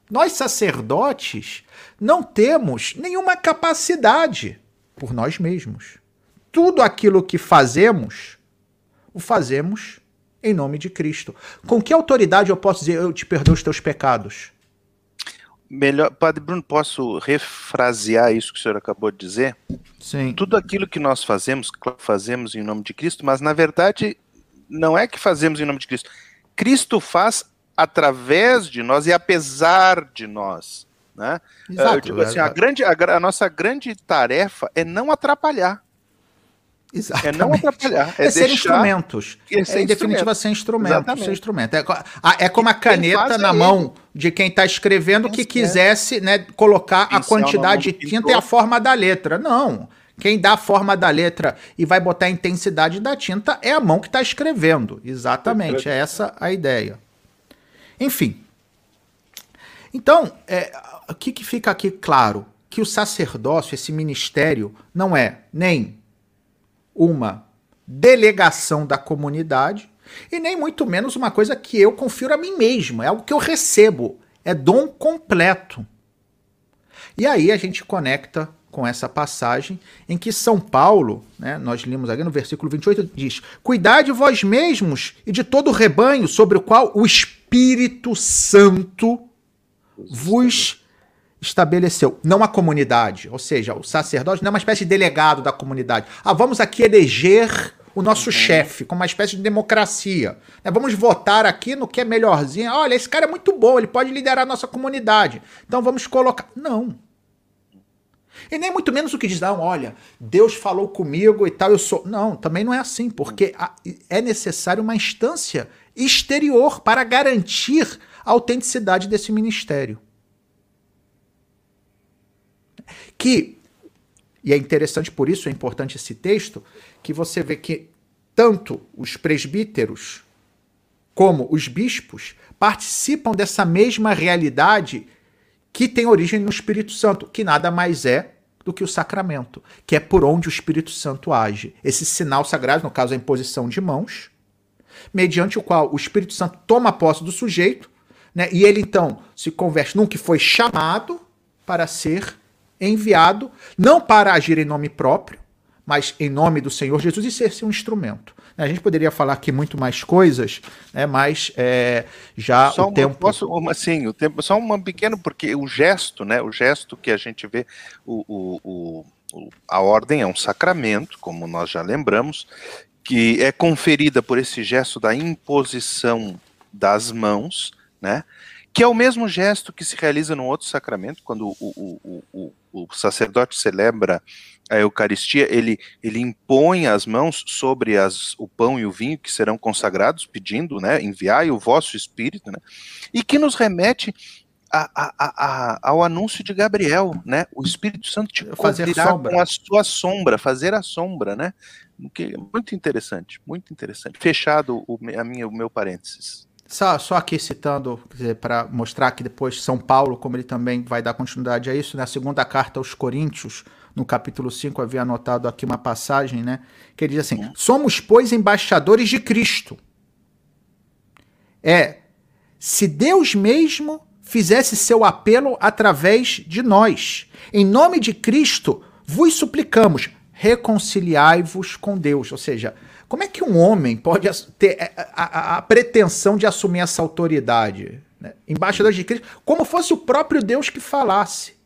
Nós, sacerdotes, não temos nenhuma capacidade por nós mesmos. Tudo aquilo que fazemos, o fazemos em nome de Cristo. Com que autoridade eu posso dizer eu te perdoo os teus pecados? melhor, Padre Bruno, posso refrasear isso que o senhor acabou de dizer? Sim. Tudo aquilo que nós fazemos, fazemos em nome de Cristo, mas na verdade não é que fazemos em nome de Cristo. Cristo faz através de nós e apesar de nós. Né? Exato, Eu digo assim, a, grande, a, a nossa grande tarefa é não atrapalhar. Exatamente. É não atrapalhar. É, é ser instrumentos. É, ser é em definitiva ser instrumento. Ser instrumento. É, é como a caneta na mão de quem está escrevendo que quisesse né, colocar a quantidade de tinta e a forma da letra. Não. Quem dá a forma da letra e vai botar a intensidade da tinta é a mão que está escrevendo. Exatamente. É essa a ideia. Enfim. Então, é, o que, que fica aqui claro? Que o sacerdócio, esse ministério, não é nem uma delegação da comunidade e nem muito menos uma coisa que eu confiro a mim mesmo, é algo que eu recebo, é dom completo. E aí a gente conecta com essa passagem em que São Paulo, né, nós limos aqui no versículo 28, diz: Cuidade vós mesmos e de todo o rebanho sobre o qual o Espírito Santo vos estabeleceu, não a comunidade, ou seja, o sacerdote não é uma espécie de delegado da comunidade. Ah, vamos aqui eleger o nosso uhum. chefe, como uma espécie de democracia. Né? Vamos votar aqui no que é melhorzinho. Olha, esse cara é muito bom, ele pode liderar a nossa comunidade. Então vamos colocar. Não. E nem muito menos o que diz, não, olha, Deus falou comigo e tal, eu sou. Não, também não é assim, porque é necessário uma instância exterior para garantir a autenticidade desse ministério. Que, e é interessante por isso, é importante esse texto, que você vê que tanto os presbíteros como os bispos participam dessa mesma realidade que tem origem no Espírito Santo, que nada mais é do que o sacramento, que é por onde o Espírito Santo age. Esse sinal sagrado, no caso a imposição de mãos, mediante o qual o Espírito Santo toma posse do sujeito, né, e ele então se converte num que foi chamado para ser enviado, não para agir em nome próprio, mas em nome do Senhor Jesus e ser um instrumento. A gente poderia falar aqui muito mais coisas, né, mas é, já só o tempo. Posso, uma, sim, o tempo, só um pequeno, porque o gesto, né, o gesto que a gente vê, o, o, o, a ordem é um sacramento, como nós já lembramos, que é conferida por esse gesto da imposição das mãos, né? que é o mesmo gesto que se realiza num outro sacramento, quando o, o, o, o, sacerdote celebra a Eucaristia, ele, ele impõe as mãos sobre as, o pão e o vinho que serão consagrados, pedindo, né, enviai o vosso Espírito, né, e que nos remete a, a, a, ao anúncio de Gabriel, né, o Espírito Santo te cobrirá com a sua sombra, fazer a sombra, né, que, muito interessante, muito interessante. Fechado o, a minha, o meu parênteses. Só, só aqui citando, para mostrar que depois São Paulo, como ele também vai dar continuidade a isso, na segunda carta aos Coríntios, no capítulo 5, havia anotado aqui uma passagem, né? Que ele diz assim: Somos, pois, embaixadores de Cristo. É, se Deus mesmo fizesse seu apelo através de nós. Em nome de Cristo, vos suplicamos, reconciliai-vos com Deus. Ou seja, como é que um homem pode ter a, a, a pretensão de assumir essa autoridade? Né? Embaixador de Cristo, como fosse o próprio Deus que falasse.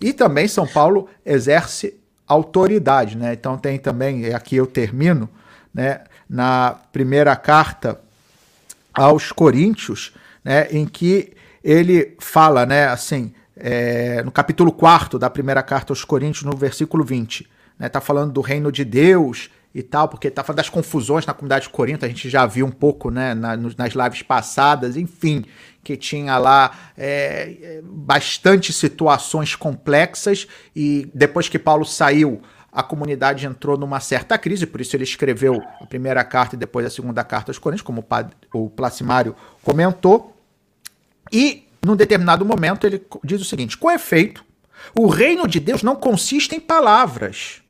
E também São Paulo exerce autoridade, né? Então tem também, aqui eu termino, né, na primeira carta aos Coríntios, né, em que ele fala, né, assim, é, no capítulo 4 da primeira carta aos Coríntios, no versículo 20, né, tá falando do reino de Deus e tal, porque tá falando das confusões na comunidade de Corinto, a gente já viu um pouco né, na, nas lives passadas, enfim, que tinha lá é, bastante situações complexas, e depois que Paulo saiu, a comunidade entrou numa certa crise, por isso ele escreveu a primeira carta e depois a segunda carta aos Coríntios, como o, padre, o Placimário comentou, e num determinado momento ele diz o seguinte: com efeito, o reino de Deus não consiste em palavras.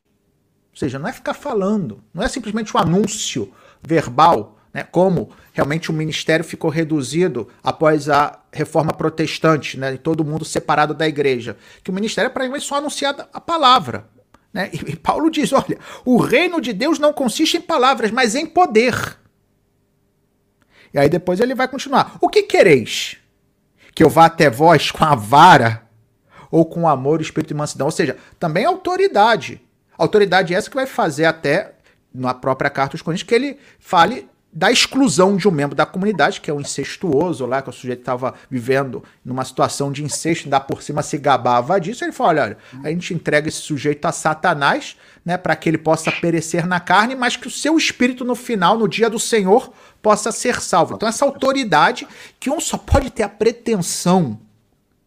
Ou seja, não é ficar falando, não é simplesmente um anúncio verbal, né, como realmente o ministério ficou reduzido após a reforma protestante, né, e todo mundo separado da igreja. Que o ministério é para só anunciar a palavra. Né? E, e Paulo diz: olha, o reino de Deus não consiste em palavras, mas em poder. E aí depois ele vai continuar. O que quereis? que eu vá até vós com a vara ou com amor, espírito e mansidão. Ou seja, também é autoridade. Autoridade essa que vai fazer até na própria carta dos Coríntios que ele fale da exclusão de um membro da comunidade, que é o incestuoso lá, que o sujeito estava vivendo numa situação de incesto, ainda por cima se gabava disso. Ele falou: olha, olha, a gente entrega esse sujeito a Satanás, né, para que ele possa perecer na carne, mas que o seu espírito no final, no dia do Senhor, possa ser salvo. Então, essa autoridade que um só pode ter a pretensão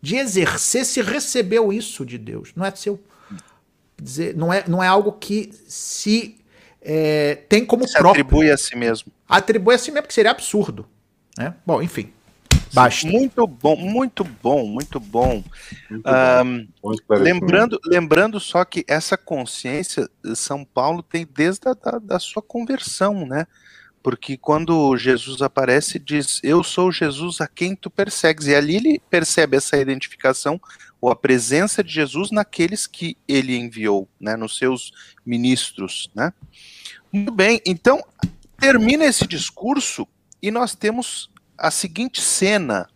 de exercer se recebeu isso de Deus. Não é seu. Dizer, não, é, não é algo que se é, tem como se próprio. Atribui a si mesmo. Atribui a si mesmo, que seria absurdo. Né? Bom, enfim. Basta. Muito bom, muito bom, muito bom. Muito um, bom. lembrando, lembrando só que essa consciência São Paulo tem desde a da, da sua conversão, né? Porque quando Jesus aparece, diz: Eu sou Jesus a quem tu persegues. E ali ele percebe essa identificação ou a presença de Jesus naqueles que ele enviou, né, nos seus ministros, né? Muito bem, então termina esse discurso e nós temos a seguinte cena,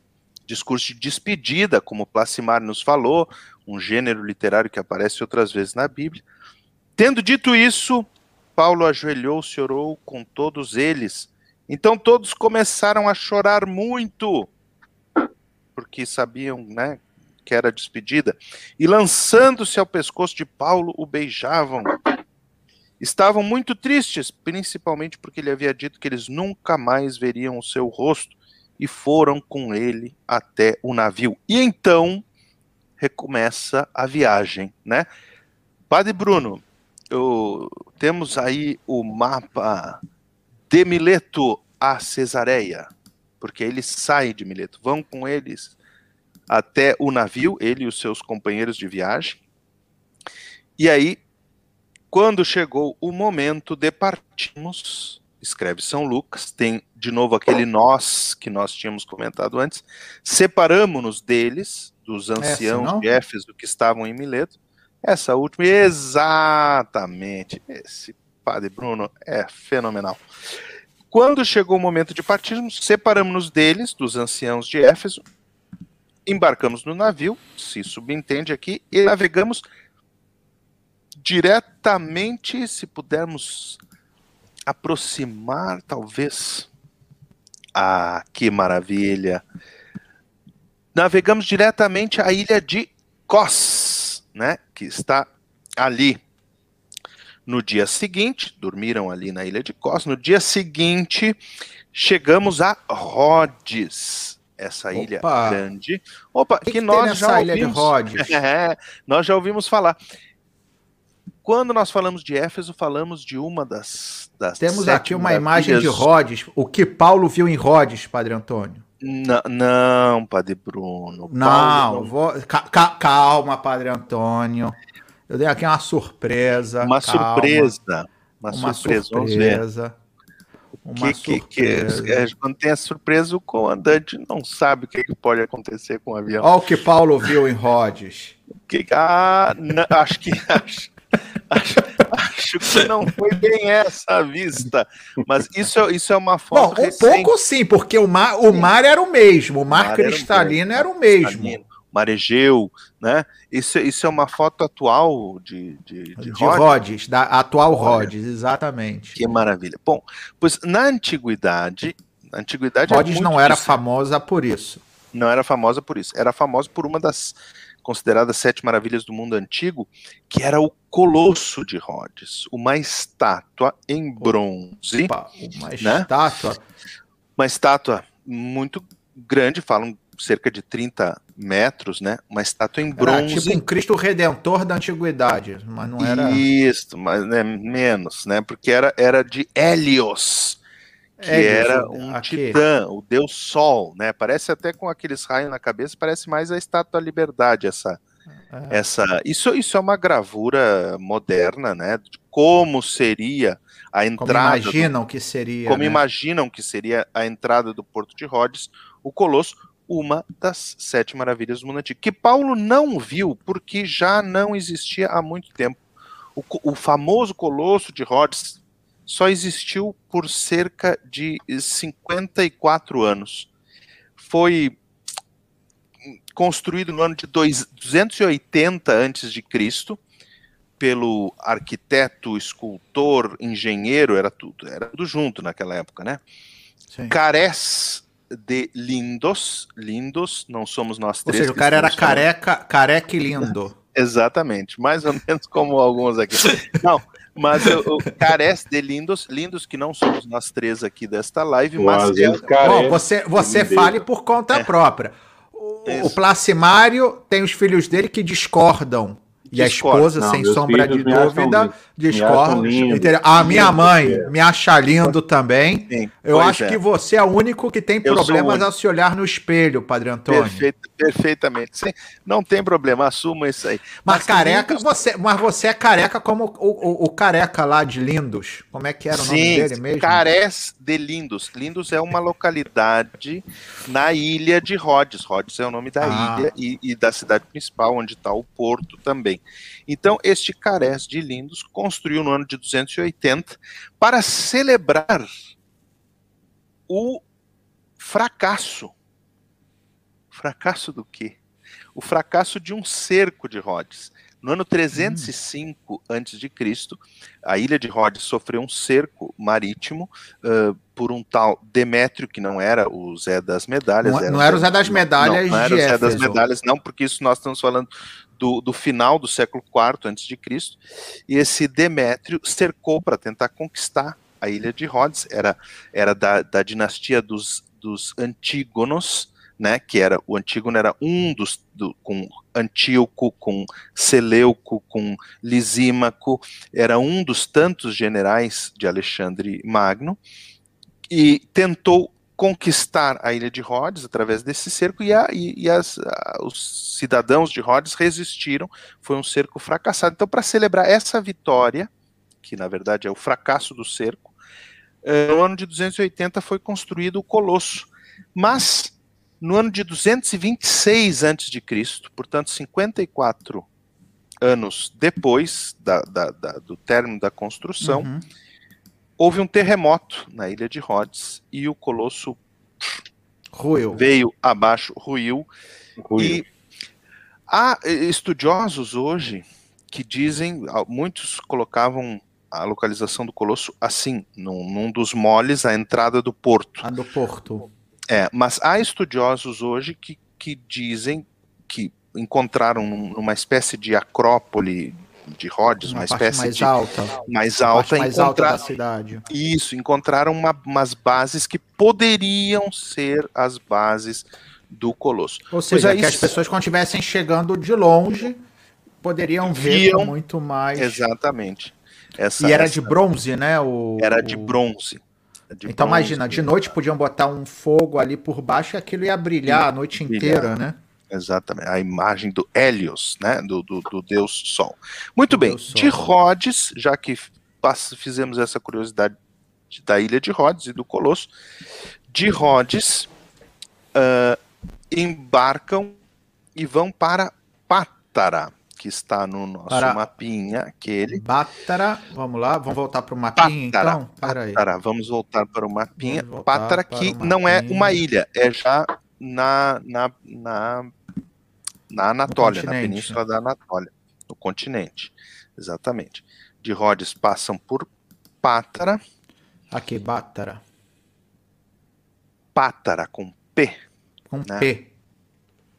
discurso de despedida, como Placimar nos falou, um gênero literário que aparece outras vezes na Bíblia. Tendo dito isso, Paulo ajoelhou-se e orou com todos eles. Então todos começaram a chorar muito, porque sabiam, né, que era despedida, e lançando-se ao pescoço de Paulo, o beijavam. Estavam muito tristes, principalmente porque ele havia dito que eles nunca mais veriam o seu rosto, e foram com ele até o navio. E então recomeça a viagem, né? Padre Bruno, eu, temos aí o mapa de Mileto a Cesareia, porque eles saem de Mileto, vão com eles até o navio, ele e os seus companheiros de viagem. E aí, quando chegou o momento de partirmos, escreve São Lucas, tem de novo aquele nós que nós tínhamos comentado antes, separamos-nos deles, dos anciãos de Éfeso que estavam em Mileto. Essa última, exatamente, esse Padre Bruno é fenomenal. Quando chegou o momento de partirmos, separamos-nos deles, dos anciãos de Éfeso, embarcamos no navio, se subentende aqui, e navegamos diretamente, se pudermos aproximar, talvez. Ah, que maravilha! Navegamos diretamente à ilha de Kos, né, que está ali. No dia seguinte, dormiram ali na ilha de Kos. No dia seguinte, chegamos a Rhodes, essa Opa. ilha grande. Opa, que, que, que nós já ouvimos. Ilha de Rhodes? é, nós já ouvimos falar. Quando nós falamos de Éfeso, falamos de uma das. das Temos aqui uma imagem de Rhodes, o que Paulo viu em Rhodes, Padre Antônio. Não, não Padre Bruno. Não, não... Vou... Ca calma, Padre Antônio. Eu dei aqui uma surpresa. Uma calma. surpresa. Uma, uma surpresa. surpresa. Uma que, que, que é, quando tem a surpresa, o comandante não sabe o que, pode acontecer com o avião. Olha o que Paulo viu em Rhodes. Que, ah, não, acho que acho, acho, acho, que não foi bem essa a vista. Mas isso, isso é uma foto. Bom, um recente. pouco sim, porque o mar, o mar era o mesmo, o mar, o mar cristalino era o mesmo. Era o mesmo. Maregeu, né? Isso, isso é uma foto atual de, de, de, de Rhodes, da atual Rhodes, exatamente. Que maravilha. Bom, pois na antiguidade, na antiguidade Rhodes não era famosa por isso. Não era famosa por isso. Era famosa por uma das consideradas sete maravilhas do mundo antigo, que era o Colosso de Rhodes, uma estátua em bronze. Opa, uma né? estátua. Uma estátua muito grande, falam cerca de 30 metros, né? Uma estátua em bronze. Era tipo um Cristo Redentor da antiguidade, mas não era. Isso, mas né, menos, né? Porque era, era de Hélios, que Hélios, era um aqui. titã, o deus Sol, né? Parece até com aqueles raios na cabeça, parece mais a estátua da liberdade, essa. É. Essa, isso, isso é uma gravura moderna, né? De como seria a entrada. Como imaginam do, que seria. Como né? imaginam que seria a entrada do Porto de Rhodes, o Colosso uma das sete maravilhas do mundo antigo, que Paulo não viu porque já não existia há muito tempo. O, o famoso Colosso de Rhodes só existiu por cerca de 54 anos. Foi construído no ano de 280 a.C., pelo arquiteto, escultor, engenheiro, era tudo, era tudo junto naquela época, né? Sim. Carés de Lindos, Lindos, não somos nós três. Ou seja, o cara era careca, careca e lindo. Exatamente, mais ou menos como alguns aqui. Não, mas o, o Cares de Lindos, Lindos que não somos nós três aqui desta live, mas é... Bom, você, você fale por conta é. própria. O, o Placimário tem os filhos dele que discordam e a esposa, não, sem sombra de dúvida, discorda. A minha mãe me acha lindo também. Sim, eu acho é. que você é o único que tem problemas ao se olhar no espelho, Padre Antônio. Perfeito, perfeitamente. Sim, não tem problema, assuma isso aí. Mas, mas careca, você, mas você é careca como o, o, o, careca lá de Lindos. Como é que era o nome dele mesmo? Carés de Lindos. Lindos é uma localidade na ilha de Rhodes. Rhodes é o nome da ah. ilha e, e da cidade principal, onde está o porto também. Então, este Carés de Lindos construiu no ano de 280 para celebrar o fracasso. Fracasso do quê? O fracasso de um cerco de Rhodes. No ano 305 hum. a.C., a ilha de Rhodes sofreu um cerco marítimo uh, por um tal Demétrio, que não era o Zé das Medalhas. Não, era, não era o Zé das Medalhas, não, não era o Zé das Medalhas, não, porque isso nós estamos falando do, do final do século IV a.C., e esse Demétrio cercou para tentar conquistar a ilha de Rhodes, era, era da, da dinastia dos, dos Antígonos, né, que era o Antígono era um dos do, com Antíoco, com Seleuco, com Lisímaco, era um dos tantos generais de Alexandre Magno e tentou conquistar a ilha de Rhodes através desse cerco e, a, e, e as, a, os cidadãos de Rhodes resistiram. Foi um cerco fracassado. Então, para celebrar essa vitória, que na verdade é o fracasso do cerco, eh, no ano de 280 foi construído o Colosso. Mas no ano de 226 a.C., portanto 54 anos depois da, da, da, do término da construção, uhum. houve um terremoto na ilha de Rhodes e o colosso ruiu. veio abaixo, ruiu. ruiu. E há estudiosos hoje que dizem, muitos colocavam a localização do colosso assim, num, num dos moles, a entrada do porto. A do porto. É, mas há estudiosos hoje que, que dizem que encontraram numa espécie de acrópole de Rhodes, uma, uma espécie mais de alta, mais alta, mais alta da cidade. Isso, encontraram uma, umas bases que poderiam ser as bases do Colosso. Ou seja, aí, que as pessoas quando estivessem chegando de longe poderiam ver muito mais. Exatamente. Essa, e era essa... de bronze, né? O, era de bronze. De então bronze, imagina, de noite podiam botar um fogo ali por baixo e aquilo ia brilhar a noite inteira, né? Exatamente, a imagem do Hélios, né, do, do, do deus Sol. Muito do bem, de Rhodes, já que fizemos essa curiosidade da ilha de Rhodes e do Colosso, de Rhodes uh, embarcam e vão para Pátara que está no nosso para... mapinha, aquele. Bátara, vamos lá, vamos voltar para o mapinha Pátara, então? Pátara, vamos voltar para o mapinha. Pátara que não é uma ilha, é já na, na, na, na Anatólia, na península da Anatólia, no continente, exatamente. De Rhodes passam por Pátara. Aqui, Bátara. Pátara, com P. Com né? P.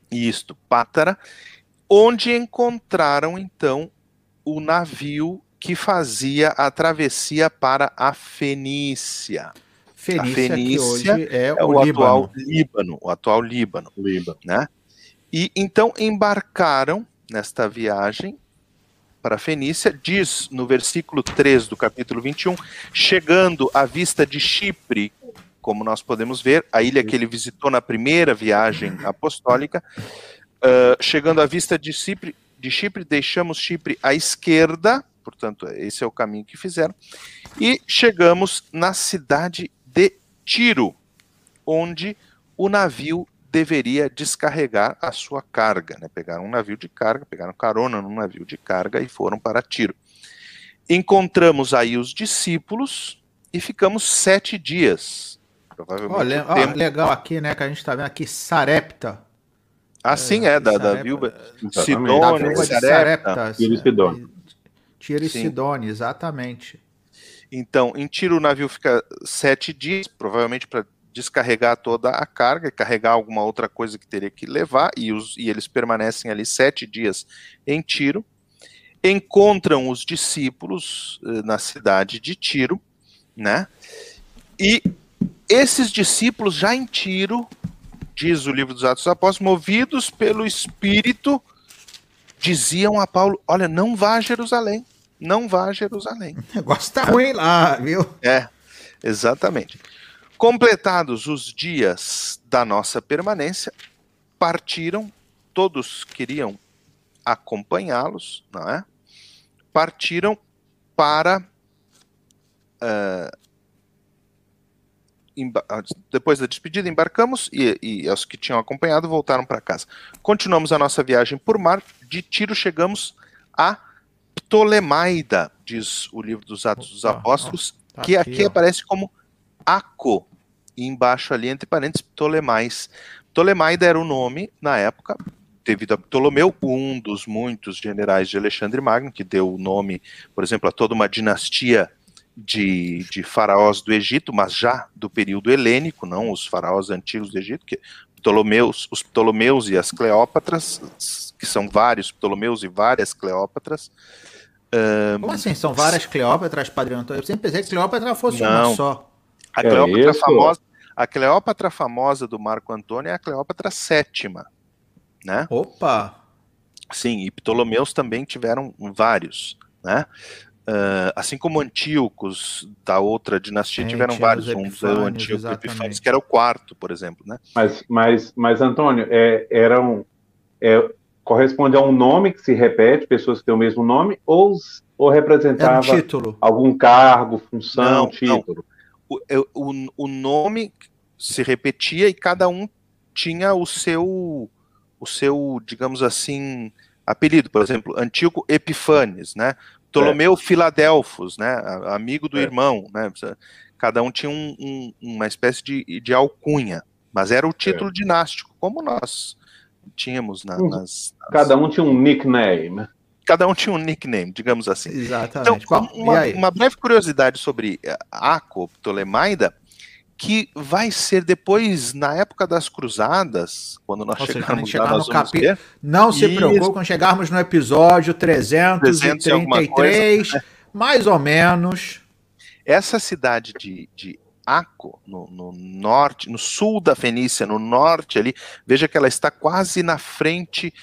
Isto, Pátara onde encontraram então o navio que fazia a travessia para a Fenícia. Fenícia, a Fenícia é, é, o, o atual Líbano, o atual Líbano, Líbano, né? E então embarcaram nesta viagem para a Fenícia, diz no versículo 3 do capítulo 21, chegando à vista de Chipre, como nós podemos ver, a ilha que ele visitou na primeira viagem apostólica, Uh, chegando à vista de Chipre, de Chipre, deixamos Chipre à esquerda, portanto, esse é o caminho que fizeram, e chegamos na cidade de Tiro, onde o navio deveria descarregar a sua carga. Né? Pegaram um navio de carga, pegaram carona num navio de carga e foram para Tiro. Encontramos aí os discípulos e ficamos sete dias. Provavelmente. Olha, ó, legal aqui, né? Que a gente está vendo aqui Sarepta Ah, sim, é, da, da viúva de Sarepta. Tiro e e Sim. Sidônia, exatamente. Então, em Tiro o navio fica sete dias, provavelmente para descarregar toda a carga e carregar alguma outra coisa que teria que levar, e, os, e eles permanecem ali sete dias em Tiro. Encontram os discípulos eh, na cidade de Tiro, né? E esses discípulos já em Tiro, diz o livro dos Atos dos Apóstolos, movidos pelo Espírito, diziam a Paulo: Olha, não vá a Jerusalém, não vá a Jerusalém. O negócio tá ruim lá, viu? É, exatamente. Completados os dias da nossa permanência, partiram, todos queriam acompanhá-los, não é? Partiram para. ah, depois da despedida, embarcamos e, e os que tinham acompanhado voltaram para casa. Continuamos a nossa viagem por mar. De Tiro chegamos a Ptolemaida, diz o livro dos Atos dos Apóstolos, Tá que aqui ó. aparece como Aco, e embaixo ali, entre parênteses, Ptolemais. Ptolemaida era o nome, na época, devido a Ptolomeu, um dos muitos generais de Alexandre Magno, que deu o nome, por exemplo, a toda uma dinastia de, de faraós do Egito, mas já do período helênico, não os faraós antigos do Egito, que Ptolomeus, os Ptolomeus e as Cleópatras, que são vários Ptolomeus e várias Cleópatras, Como assim? São várias Cleópatras, Padre Antônio? Eu sempre pensei que Cleópatra fosse Não. uma só. A É Cleópatra isso? famosa, a Cleópatra famosa do Marco Antônio é a Cleópatra sétima, né? Opa! Sim, e Ptolomeus também tiveram vários, né? Ah, assim como Antíocos da outra dinastia Sim, tiveram vários, os um o Antíoco. Epifânios, que era o quarto, por exemplo, né? Mas, mas, mas Antônio, é, eram, é, corresponde a um nome que se repete, pessoas que têm o mesmo nome, ou, ou Era um representava título. algum cargo, função, Não, não. título? O, eu- o, o nome se repetia e cada um tinha o seu, o seu, digamos assim, apelido. Por exemplo, Antíoco Epifanes, né? Ptolomeu Filadelfos, né? Amigo do É. irmão, né? Cada um tinha um- um- uma espécie de, de alcunha, mas era o título dinástico, como nós tínhamos na- Uhum. nas, nas- Cada um tinha um nickname. cada um tinha um nickname, digamos assim. Então, Exatamente. Bom, e uma, uma breve curiosidade sobre Aco, Ptolemaida, que vai ser depois, na época das cruzadas, quando nós Ou seja, chegarmos lá, chegar nós no vamos capi- ver, Não se preocupe quando chegarmos no episódio 300 e alguma 333, mais ou menos. essa cidade de, de Aco, no, no norte, no sul da Fenícia, no norte ali, veja que ela está quase na frente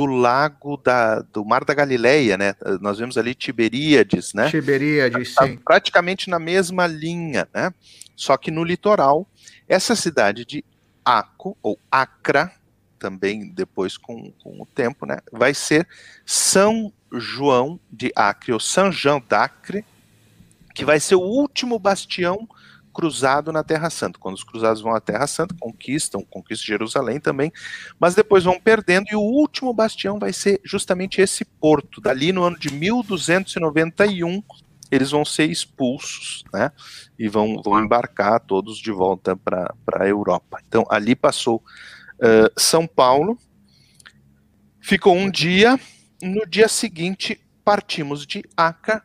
do lago da, do Mar da Galileia, né? Nós vemos ali Tiberíades, né? Tiberíades, Tá sim. praticamente na mesma linha, né? Só que no litoral, essa cidade de Aco, ou Acra, também depois com, com o tempo, né? Vai ser São João de Acre, ou São João d'Acre, que vai ser o último bastião cruzado na Terra Santa. Quando os cruzados vão à Terra Santa, conquistam, conquistam Jerusalém também, mas depois vão perdendo, e o último bastião vai ser justamente esse porto. Dali no ano de 1291, eles vão ser expulsos, né? E vão, vão embarcar todos de volta para a Europa. Então, ali passou eh, São Paulo, ficou um dia, no dia seguinte partimos de Acre,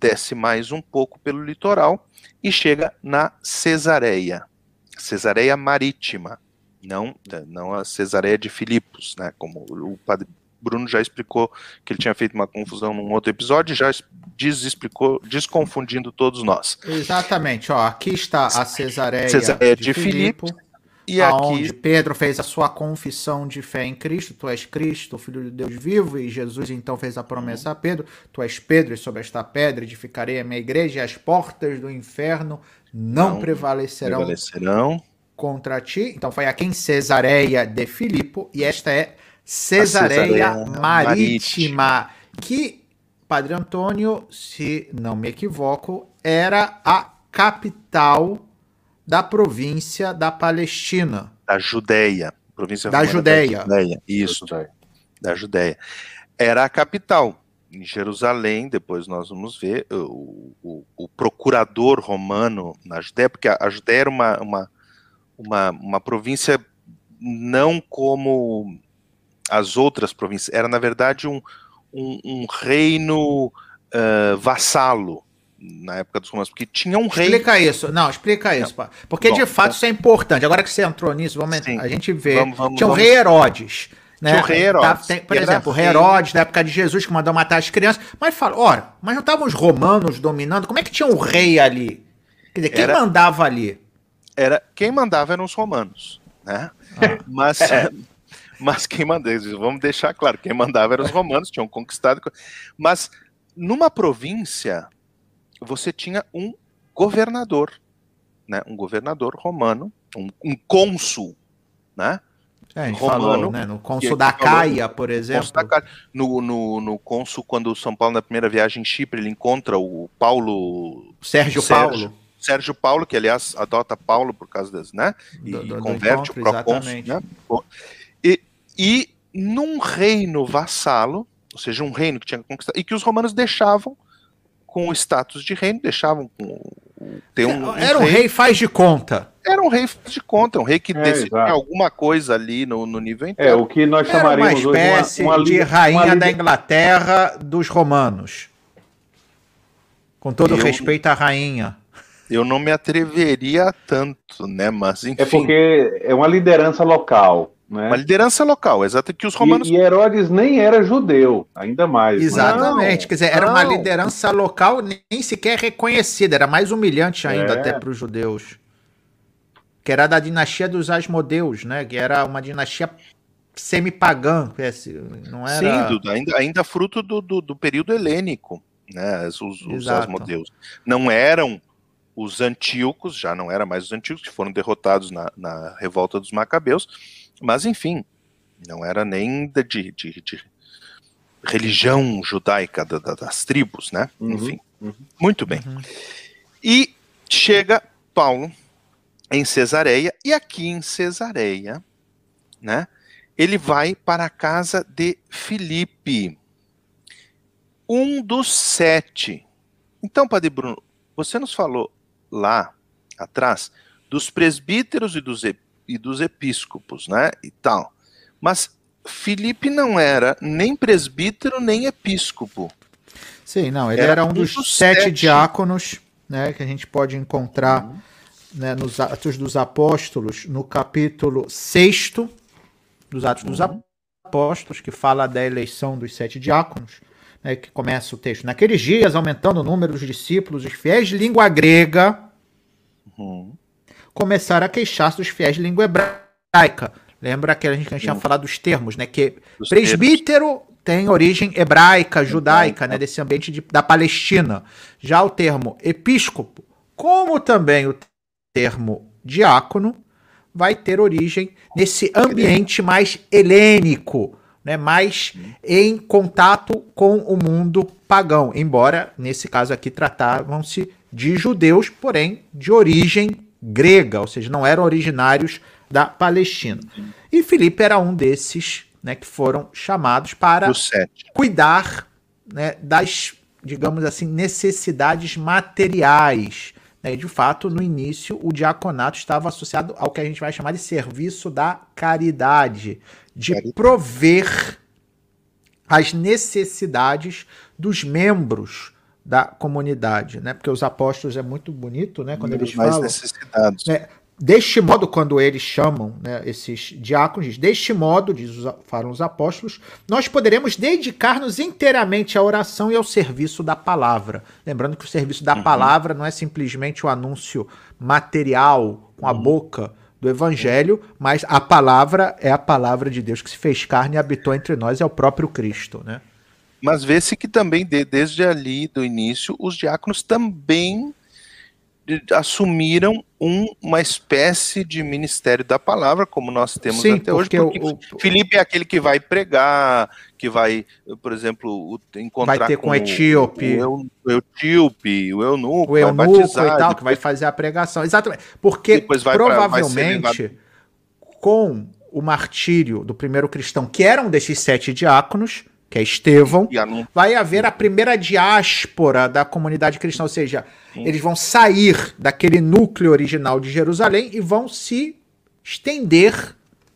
desce mais um pouco pelo litoral e chega na Cesareia, Cesareia Marítima, não, não a Cesareia de Filipos, né? Como o padre Bruno já explicou que ele tinha feito uma confusão num outro episódio, já desexplicou, desconfundindo todos nós. Exatamente, ó, aqui está a Cesareia, Cesareia de, de Filipe, E aqui, Pedro fez a sua confissão de fé em Cristo, tu és Cristo, o Filho de Deus vivo, e Jesus então fez a promessa a Pedro, tu és Pedro, e sobre esta pedra edificarei a minha igreja, e as portas do inferno não, Não prevalecerão prevalecerão. contra ti. Então foi aqui em Cesareia de Filipo, e esta é Cesareia, Cesareia Marítima, que, Padre Antônio, se não me equivoco, era a capital da província da Palestina. da Judéia, província Da Judéia. Da Judéia. Isso, da Judéia. Era a capital. Em Jerusalém, depois nós vamos ver, o, o, o procurador romano na Judéia, porque a, a Judéia era uma, uma, uma, uma província não como as outras províncias, era na verdade um, um, um reino uh, vassalo na época dos romanos, porque tinha um rei. Explica isso, não, explica isso, não. porque Bom, de fato isso é importante. Agora que você entrou nisso, vamos, Sim. a gente vê. Vamos, vamos, tinha o rei Herodes. Né? Tinha o rei Herodes. Tem, por exemplo, o rei Herodes, na época de Jesus, que mandou matar as crianças. Mas fala, ora, mas não estavam os romanos dominando? Como é que tinha um rei ali? Quer dizer, quem era, mandava ali? Era, quem mandava eram os romanos, né? Ah. Mas, é. mas quem mandava, vamos deixar claro, quem mandava eram os romanos, tinham conquistado. Mas numa província, você tinha um governador, né? Um governador romano, um, um cônsul, né? É, a gente romano, falou, né? No cônsul da Caia, por exemplo. No, no, no cônsul, quando São Paulo, na primeira viagem em Chipre, ele encontra o Paulo. Sérgio, Sérgio Paulo. Sérgio Paulo, que aliás adota Paulo por causa das, né? E do, do, converte do encontro, o procônsul, né? E, e num reino vassalo, ou seja, um reino que tinha conquistado, e que os romanos deixavam com o status de reino, deixavam com, ter um, um Era um rei, rei, faz de conta. Era um rei faz de conta, um rei que é, decidia alguma coisa ali no, no nível é, inteiro. É, o que nós Era chamaríamos uma espécie uma, uma de rainha uma... da Inglaterra dos romanos. Com todo eu, respeito à rainha. Eu não me atreveria tanto, né? Mas é enfim. É porque é uma liderança local. Né? Uma liderança local, exato que os romanos. E, e Herodes nem era judeu, ainda mais. Né? Exatamente, não, quer dizer, era não. uma liderança local nem sequer reconhecida, era mais humilhante ainda é. até para os judeus. Que era da dinastia dos Asmodeus, né? Que era uma dinastia semi-pagã, não era. Sim, ainda, ainda fruto do, do, do período helênico, né? Os, os Asmodeus. Não eram os antíocos, já não eram mais os antíocos, que foram derrotados na, na revolta dos Macabeus mas, enfim, não era nem de, de, de religião judaica da, da, das tribos, né? Uhum, enfim, uhum. muito bem. Uhum. E chega Paulo em Cesareia, e aqui em Cesareia, né? Ele vai para a casa de Filipe, um dos sete. Então, Padre Bruno, você nos falou lá atrás dos presbíteros e dos e dos episcopos, né? E tal. Mas Filipe não era nem presbítero nem episcopo. Sim, não, ele era, era um dos, dos sete, sete, diáconos, né, que a gente pode encontrar uhum. né, nos Atos dos Apóstolos, no capítulo 6 dos Atos uhum. dos Apóstolos, que fala da eleição dos sete diáconos, né, que começa o texto. Naqueles dias, aumentando o número dos discípulos, os fiéis de língua grega, uhum começaram a queixar-se dos fiéis de língua hebraica. Lembra que a gente, tinha falado dos termos, né? Que Os presbítero termos. tem origem hebraica, judaica, né? Desse ambiente de, da Palestina. Já o termo episcopo, como também o termo diácono, vai ter origem nesse ambiente mais helênico, né? Mais em contato com o mundo pagão. Embora, nesse caso aqui, tratavam-se de judeus, porém de origem grega, ou seja, não eram originários da Palestina. E Filipe era um desses né, que foram chamados para cuidar né, das, digamos assim, necessidades materiais. Né? De fato, no início, o diaconato estava associado ao que a gente vai chamar de serviço da caridade, de prover as necessidades dos membros da comunidade, né? Porque os apóstolos é muito bonito, né? Quando eles mais falam. necessitados. Né? Deste modo, quando eles chamam né, esses diáconos, deste modo, diz os, falam os apóstolos, nós poderemos dedicar-nos inteiramente à oração e ao serviço da palavra. Lembrando que o serviço da uhum. palavra não é simplesmente o anúncio material com a uhum. boca do evangelho, mas a palavra é a palavra de Deus que se fez carne e habitou entre nós, é o próprio Cristo, né? Mas vê-se que também, de, desde ali do início, os diáconos também assumiram um, uma espécie de ministério da palavra, como nós temos Sim, até hoje, porque o, Felipe é aquele que vai pregar, que vai, por exemplo, encontrar vai ter com, com o etíope, o, o etíope, o eunuco, o eunuco vai batizar, e tal, que vai fazer a pregação, exatamente, porque provavelmente pra, com o martírio do primeiro cristão, que era um desses sete diáconos, que é Estevão, vai haver a primeira diáspora da comunidade cristã, ou seja, Sim. eles vão sair daquele núcleo original de Jerusalém e vão se estender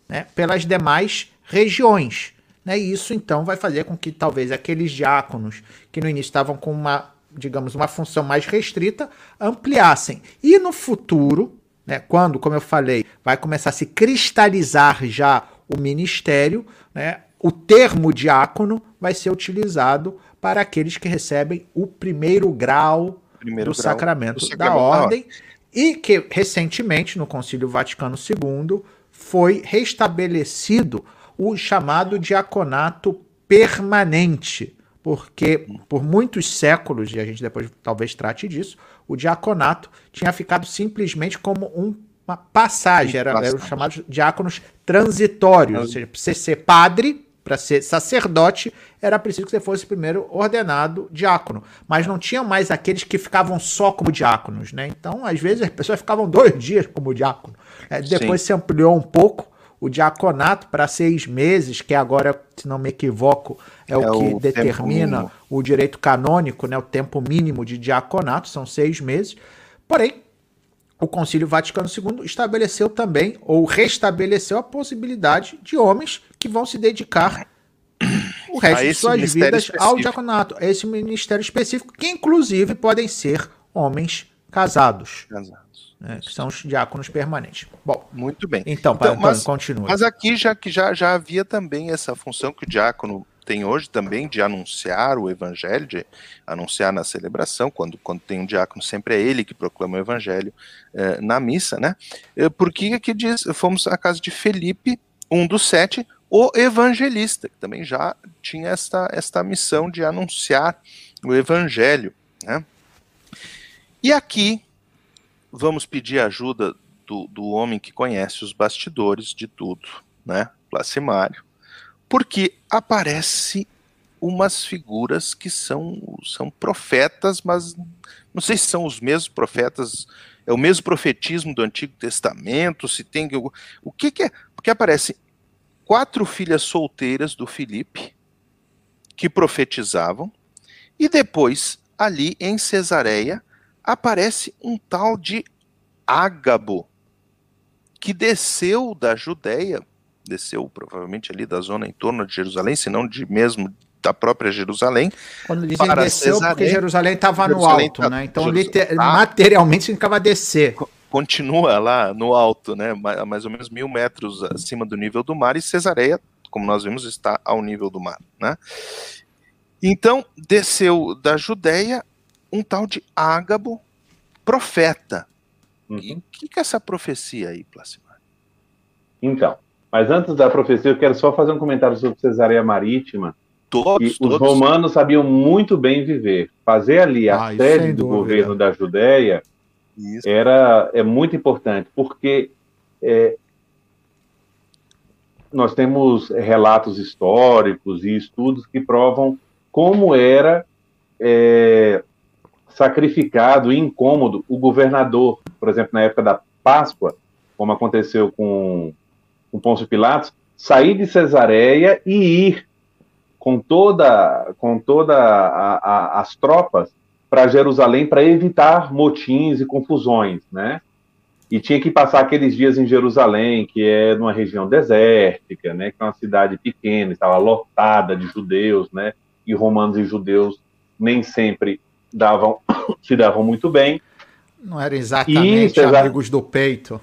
né, pelas demais regiões. Né? E isso então vai fazer com que talvez aqueles diáconos que no início estavam com uma, digamos, uma função mais restrita, ampliassem. E no futuro, né, quando, como eu falei, vai começar a se cristalizar já o ministério, né, o termo diácono vai ser utilizado para aqueles que recebem o primeiro grau, primeiro do, grau sacramento do, sacramento da ordem, e que recentemente, no Concílio Vaticano II, foi restabelecido o chamado diaconato permanente, porque por muitos séculos, e a gente depois talvez trate disso, o diaconato tinha ficado simplesmente como um, uma passagem, era, era os chamados diáconos transitórios, ou seja, para você ser padre, para ser sacerdote, era preciso que você fosse primeiro ordenado diácono. Mas não tinha mais aqueles que ficavam só como diáconos, né? Então, às vezes, as pessoas ficavam dois dias como diácono. É, depois Sim. se ampliou um pouco o diaconato para seis meses, que agora, se não me equivoco, é, é o que o determina o direito canônico, né? O tempo mínimo de diaconato, são seis meses. Porém, o Concílio Vaticano II estabeleceu também, ou restabeleceu a possibilidade de homens que vão se dedicar o resto de suas vidas específico. ao diaconato, a esse ministério específico, que inclusive podem ser homens casados. Casados. Né, que são os diáconos permanentes. Bom, muito bem. Então, então mas, continua. Mas aqui já que já, já havia também essa função que o diácono tem hoje também de anunciar o evangelho, de anunciar na celebração, quando, quando tem um diácono, sempre é ele que proclama o evangelho eh, na missa, né? Eh, porque aqui diz, fomos à casa de Felipe, um dos sete, o evangelista, que também já tinha esta, esta missão de anunciar o evangelho, né? E aqui vamos pedir ajuda do, do homem que conhece os bastidores de tudo, né? Placimário porque aparece umas figuras que são, são profetas, mas não sei se são os mesmos profetas, é o mesmo profetismo do Antigo Testamento, se tem o, o que, que é? Porque aparecem quatro filhas solteiras do Filipe que profetizavam e depois ali em Cesareia aparece um tal de Ágabo que desceu da Judéia desceu provavelmente ali da zona em torno de Jerusalém, se não de mesmo da própria Jerusalém. Quando dizem para desceu, Cesarém, porque Jerusalém estava no alto, tá, né? Então, liter, ah, materialmente, significava descer. Continua lá no alto, né? Mais ou menos mil metros acima do nível do mar, e Cesareia, como nós vimos, está ao nível do mar, né? Então, desceu da Judéia um tal de Ágabo, profeta. Uhum. E o que, que é essa profecia aí, Placimar? Então, mas antes da profecia, eu quero só fazer um comentário sobre Cesareia Marítima. Todos, todos. Os romanos sabiam muito bem viver. Fazer ali a ah, sede do governo da Judéia era é muito importante, porque é, nós temos relatos históricos e estudos que provam como era é, sacrificado e incômodo o governador, por exemplo, na época da Páscoa, como aconteceu com com Pôncio Pilatos, sair de Cesareia e ir com toda com toda a, a, as tropas para Jerusalém para evitar motins e confusões, né? E tinha que passar aqueles dias em Jerusalém, que é numa região desértica, né? Que é uma cidade pequena, estava lotada de judeus, né? E romanos e judeus nem sempre davam se davam muito bem. Não eram exatamente Cesar... amigos do peito.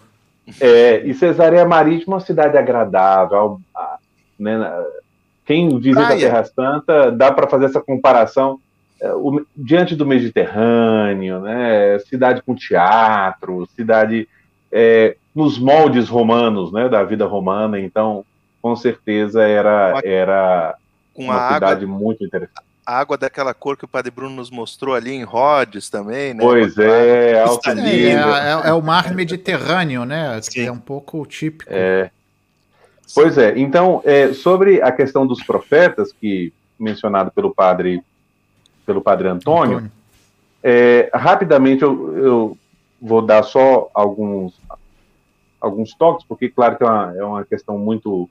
É, e Cesareia Marítima é uma cidade agradável. Né? Quem visita Praia. a Terra Santa, dá para fazer essa comparação o, diante do Mediterrâneo, né? cidade com teatro, cidade é, nos moldes romanos, né? da vida romana. Então, com certeza era, era uma cidade água, muito interessante a água daquela cor que o Padre Bruno nos mostrou ali em Rhodes também, né? Pois é, alto é, é, é, é, o mar Mediterrâneo, né? Que é um pouco típico. É. Pois é, então, é, sobre a questão dos profetas, que mencionado pelo padre, pelo padre Antônio, Antônio. É, rapidamente eu, eu, vou dar só alguns, alguns toques, porque claro que é uma, é uma questão muito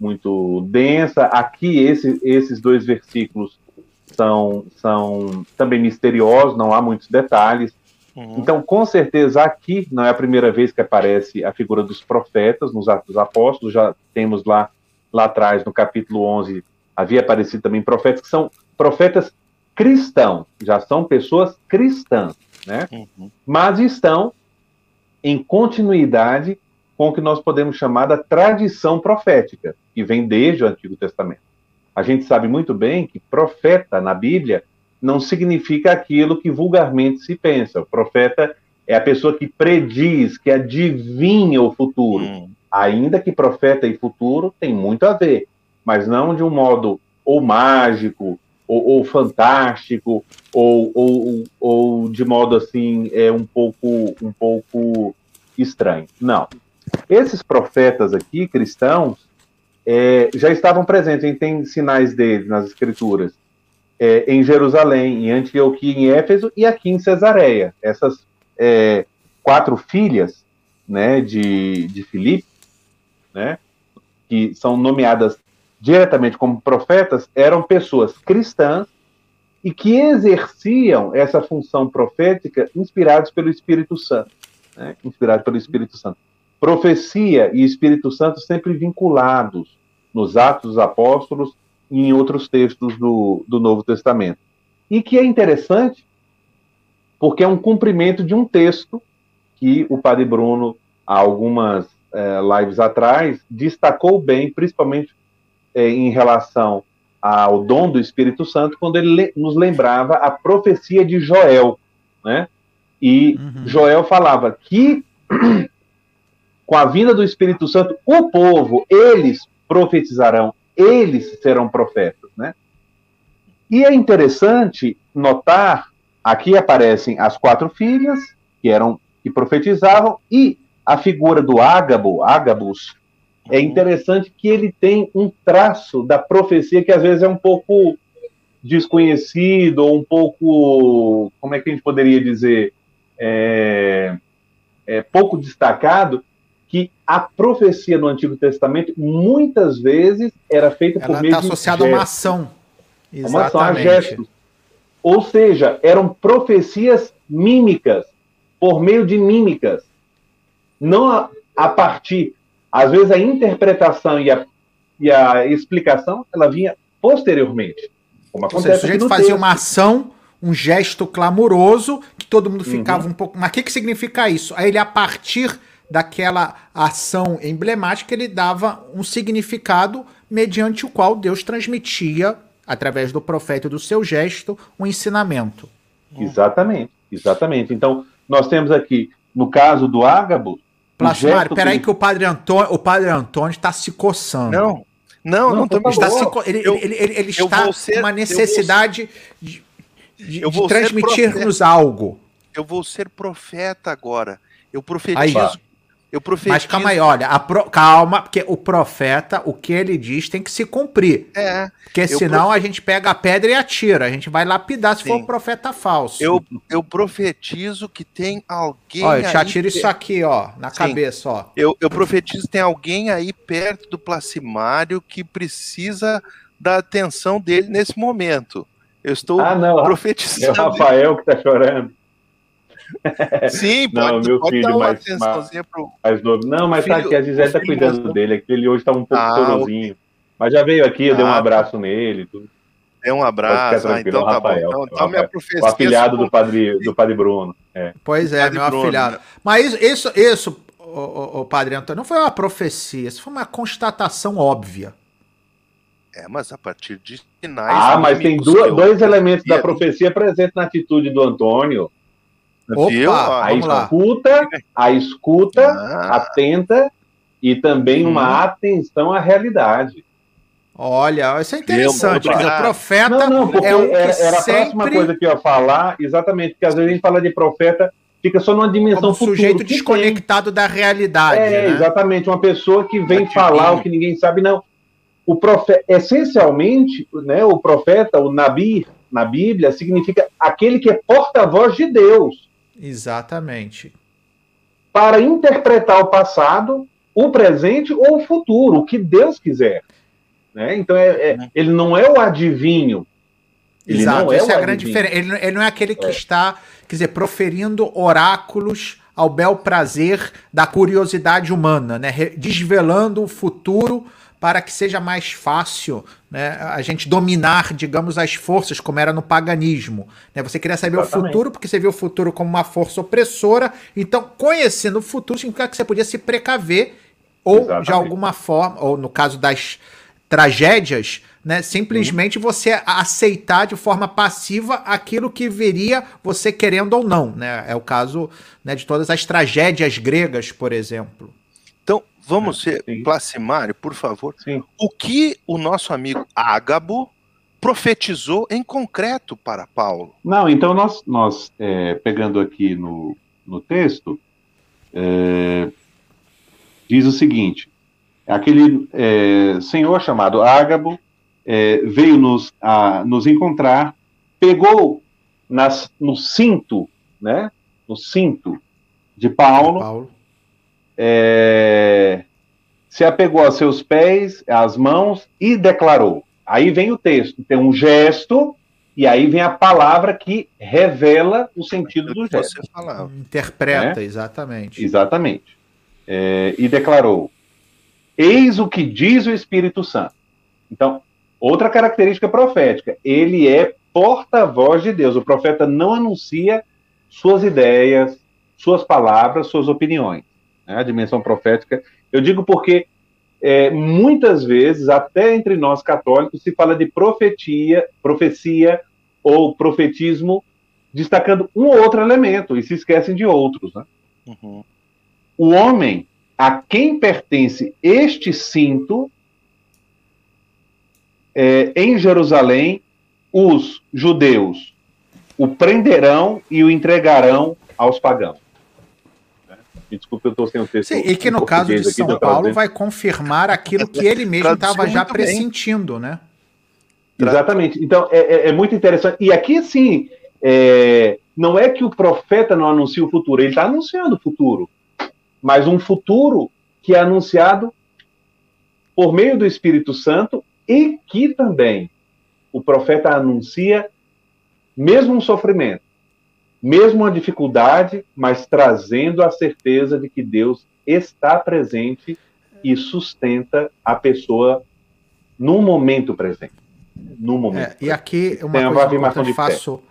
muito densa. Aqui, esse, esses dois versículos são, são também misteriosos, não há muitos detalhes. Uhum. Então, com certeza, aqui não é a primeira vez que aparece a figura dos profetas nos Atos dos Apóstolos, já temos lá, lá atrás, no capítulo 11, havia aparecido também profetas que são profetas cristãos, já são pessoas cristãs, né? Uhum. Mas estão em continuidade com o que nós podemos chamar da tradição profética, que vem desde o Antigo Testamento. A gente sabe muito bem que profeta na Bíblia não significa aquilo que vulgarmente se pensa. O profeta é a pessoa que prediz, que adivinha o futuro. Hum. Ainda que profeta e futuro tem muito a ver, mas não de um modo ou mágico, ou, ou fantástico, ou, ou, ou, de modo assim é um pouco um pouco estranho. Não. Esses profetas aqui, cristãos, é, já estavam presentes, a gente tem sinais deles nas escrituras é, em Jerusalém, em Antioquia, em Éfeso e aqui em Cesareia. Essas é, quatro filhas né, de, de Filipe, né, que são nomeadas diretamente como profetas, eram pessoas cristãs e que exerciam essa função profética inspirados pelo Espírito Santo. Né, inspirados pelo Espírito Santo. Profecia e Espírito Santo sempre vinculados nos Atos dos Apóstolos e em outros textos do, do Novo Testamento. E que é interessante, porque é um cumprimento de um texto que o Padre Bruno, há algumas é, lives atrás, destacou bem, principalmente é, em relação ao dom do Espírito Santo, quando ele nos lembrava a profecia de Joel, né? E uhum. Joel falava que com a vinda do Espírito Santo, o povo, eles profetizarão, eles serão profetas, né? E é interessante notar, aqui aparecem as quatro filhas, que eram que profetizavam, e a figura do Ágabo, Ágabus, é uhum. interessante que ele tem um traço da profecia que às vezes é um pouco desconhecido, ou um pouco, como é que a gente poderia dizer, é, é pouco destacado, que a profecia no Antigo Testamento muitas vezes era feita por Ela meio tá associada a uma ação. Exatamente. Uma ação a gestos. Ou seja, eram profecias mímicas, por meio de mímicas. Não a, a partir. Às vezes a interpretação e a, e a explicação ela vinha posteriormente. Como acontece seja, o sujeito fazia texto. uma ação, um gesto clamoroso, que todo mundo ficava uhum. um pouco. Mas o que, que significa isso? Aí ele, a partir daquela ação emblemática, ele dava um significado mediante o qual Deus transmitia, através do profeta e do seu gesto, um ensinamento. Exatamente, exatamente. Então, nós temos aqui, no caso do Ágabo. Plasmário, peraí que... que o padre Antônio, o padre Antônio está se coçando. Não, não, não, não está se, ele, eu, ele, ele, ele está ser, com uma necessidade de, de, de transmitir-nos algo. Eu vou ser profeta agora. Eu profetizo Aí, eu profetizo. Mas calma aí, olha, pro... calma, porque o profeta, o que ele diz tem que se cumprir. É. Porque senão prof... a gente pega a pedra e atira. A gente vai lapidar se Sim. for um profeta falso. Eu, eu profetizo que tem alguém. Olha, eu te atiro isso aqui, ó, na Sim. cabeça, ó. Eu, eu profetizo que tem alguém aí perto do placimário que precisa da atenção dele nesse momento. Eu estou ah, não, profetizando. É o Rafael que está chorando. Sim, pode, não, meu pode filho mais, mais, pro... mais novo. Não, mas filho, tá aqui, a Gisele tá cuidando dele, que ele hoje tá um pouco ah, chorosinho. Mas já veio aqui, eu ah, dei um ah, abraço nele tudo. Deu um abraço, ah, então tá Rafael, bom. Então, então minha. O afilhado do padre, do padre Bruno. É. Pois é, meu Bruno. afilhado. Mas isso, isso o, o, o, padre Antônio, não foi uma profecia, isso foi uma constatação óbvia. É, mas a partir de sinais... Ah, mas tem dois, dois elementos da profecia presentes na atitude do Antônio. Opa, a escuta, a escuta ah. atenta e também hum. uma atenção à realidade. Olha, isso é interessante. Dizer, o profeta não, não, é um que era, era sempre... a próxima coisa que eu ia falar, exatamente, porque às vezes a gente fala de profeta, fica só numa dimensão Como futuro. sujeito desconectado tem. da realidade. É, né? exatamente, uma pessoa que vem falar o que ninguém sabe, não. O profeta, essencialmente, né, o profeta, o Nabi, na Bíblia, significa aquele que é porta-voz de Deus. Exatamente. Para interpretar o passado, o presente ou o futuro, o que Deus quiser. Né? Então, é, é uhum. ele não é o adivinho. Ele Exato, não é essa é a grande diferença. Ele, ele, não é aquele que é. está quer dizer, proferindo oráculos ao bel prazer da curiosidade humana, né? desvelando o futuro para que seja mais fácil né, a gente dominar, digamos, as forças, como era no paganismo. Né? Você queria saber Exatamente. o futuro, porque você viu o futuro como uma força opressora. Então, conhecendo o futuro significa que você podia se precaver, ou Exatamente. de alguma forma, ou no caso das tragédias, né, simplesmente uhum. você aceitar de forma passiva aquilo que viria você querendo ou não. Né? É o caso né, de todas as tragédias gregas, por exemplo. Vamos ser Sim. Placimário, por favor. Sim. O que o nosso amigo Ágabo profetizou em concreto para Paulo? Não, então nós, nós é, pegando aqui no, no texto, é, diz o seguinte: aquele é, senhor chamado Ágabo é, veio nos, a, nos encontrar, pegou nas, no cinto, né? No cinto de Paulo. Paulo é, se apegou a seus pés, às mãos e declarou. Aí vem o texto, tem um gesto e aí vem a palavra que revela o sentido do gesto. Interpreta, é? exatamente. Exatamente. É, e declarou: Eis o que diz o Espírito Santo. Então, outra característica profética, ele é porta-voz de Deus. O profeta não anuncia suas ideias, suas palavras, suas opiniões né, a dimensão profética. Eu digo porque é, muitas vezes, até entre nós católicos, se fala de profetia, profecia ou profetismo, destacando um ou outro elemento e se esquecem de outros. Né? Uhum. O homem a quem pertence este cinto, é, em Jerusalém, os judeus o prenderão e o entregarão aos pagãos. Desculpa, eu estou sem o texto. Sim, e que no caso de São Paulo vai confirmar aquilo que ele mesmo estava já pressentindo, bem. né? Exatamente. Então, é, é, é, muito interessante. E aqui, sim, é, não é que o profeta não anuncia o futuro, ele está anunciando o futuro. Mas um futuro que é anunciado por meio do Espírito Santo e que também o profeta anuncia mesmo um sofrimento mesmo uma dificuldade, mas trazendo a certeza de que Deus está presente e sustenta a pessoa no momento presente. No momento. É, e aqui uma Tem coisa uma eu faço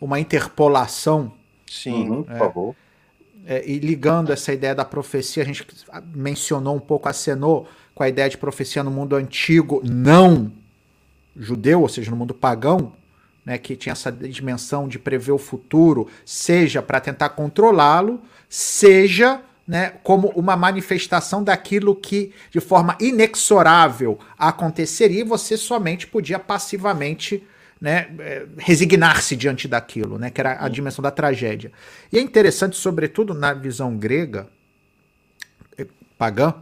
uma interpolação. Sim, uhum, por é, favor. É, e ligando essa ideia da profecia, a gente mencionou um pouco, acenou com a ideia de profecia no mundo antigo, não judeu, ou seja, no mundo pagão, né, que tinha essa dimensão de prever o futuro, seja para tentar controlá-lo, seja né, como uma manifestação daquilo que de forma inexorável aconteceria e você somente podia passivamente né, eh, resignar-se diante daquilo, né, que era a dimensão da tragédia. E é interessante, sobretudo na visão grega, eh, pagã,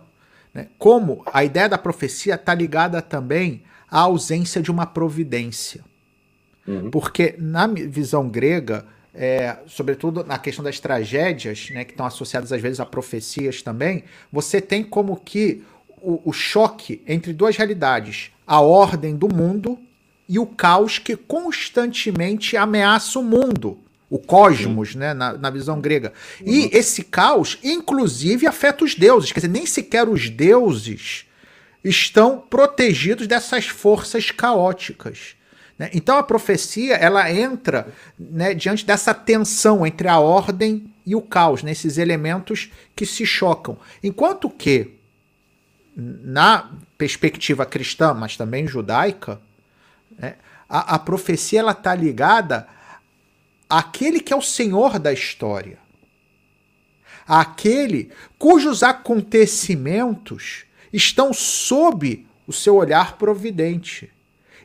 né, como a ideia da profecia está ligada também à ausência de uma providência. Uhum. Porque na visão grega, é, sobretudo na questão das tragédias, né, que estão associadas às vezes a profecias também, você tem como que o, o choque entre duas realidades: a ordem do mundo e o caos que constantemente ameaça o mundo. O cosmos, né, na, na visão grega. Uhum. E esse caos, inclusive, afeta os deuses. Quer dizer, nem sequer os deuses estão protegidos dessas forças caóticas. Né? Então a profecia ela entra né, diante dessa tensão entre a ordem e o caos, nesses né, elementos que se chocam. Enquanto que, na perspectiva cristã, mas também judaica, né, a, a profecia está ligada àquele que é o senhor da história. Àquele cujos acontecimentos estão sob o seu olhar providente.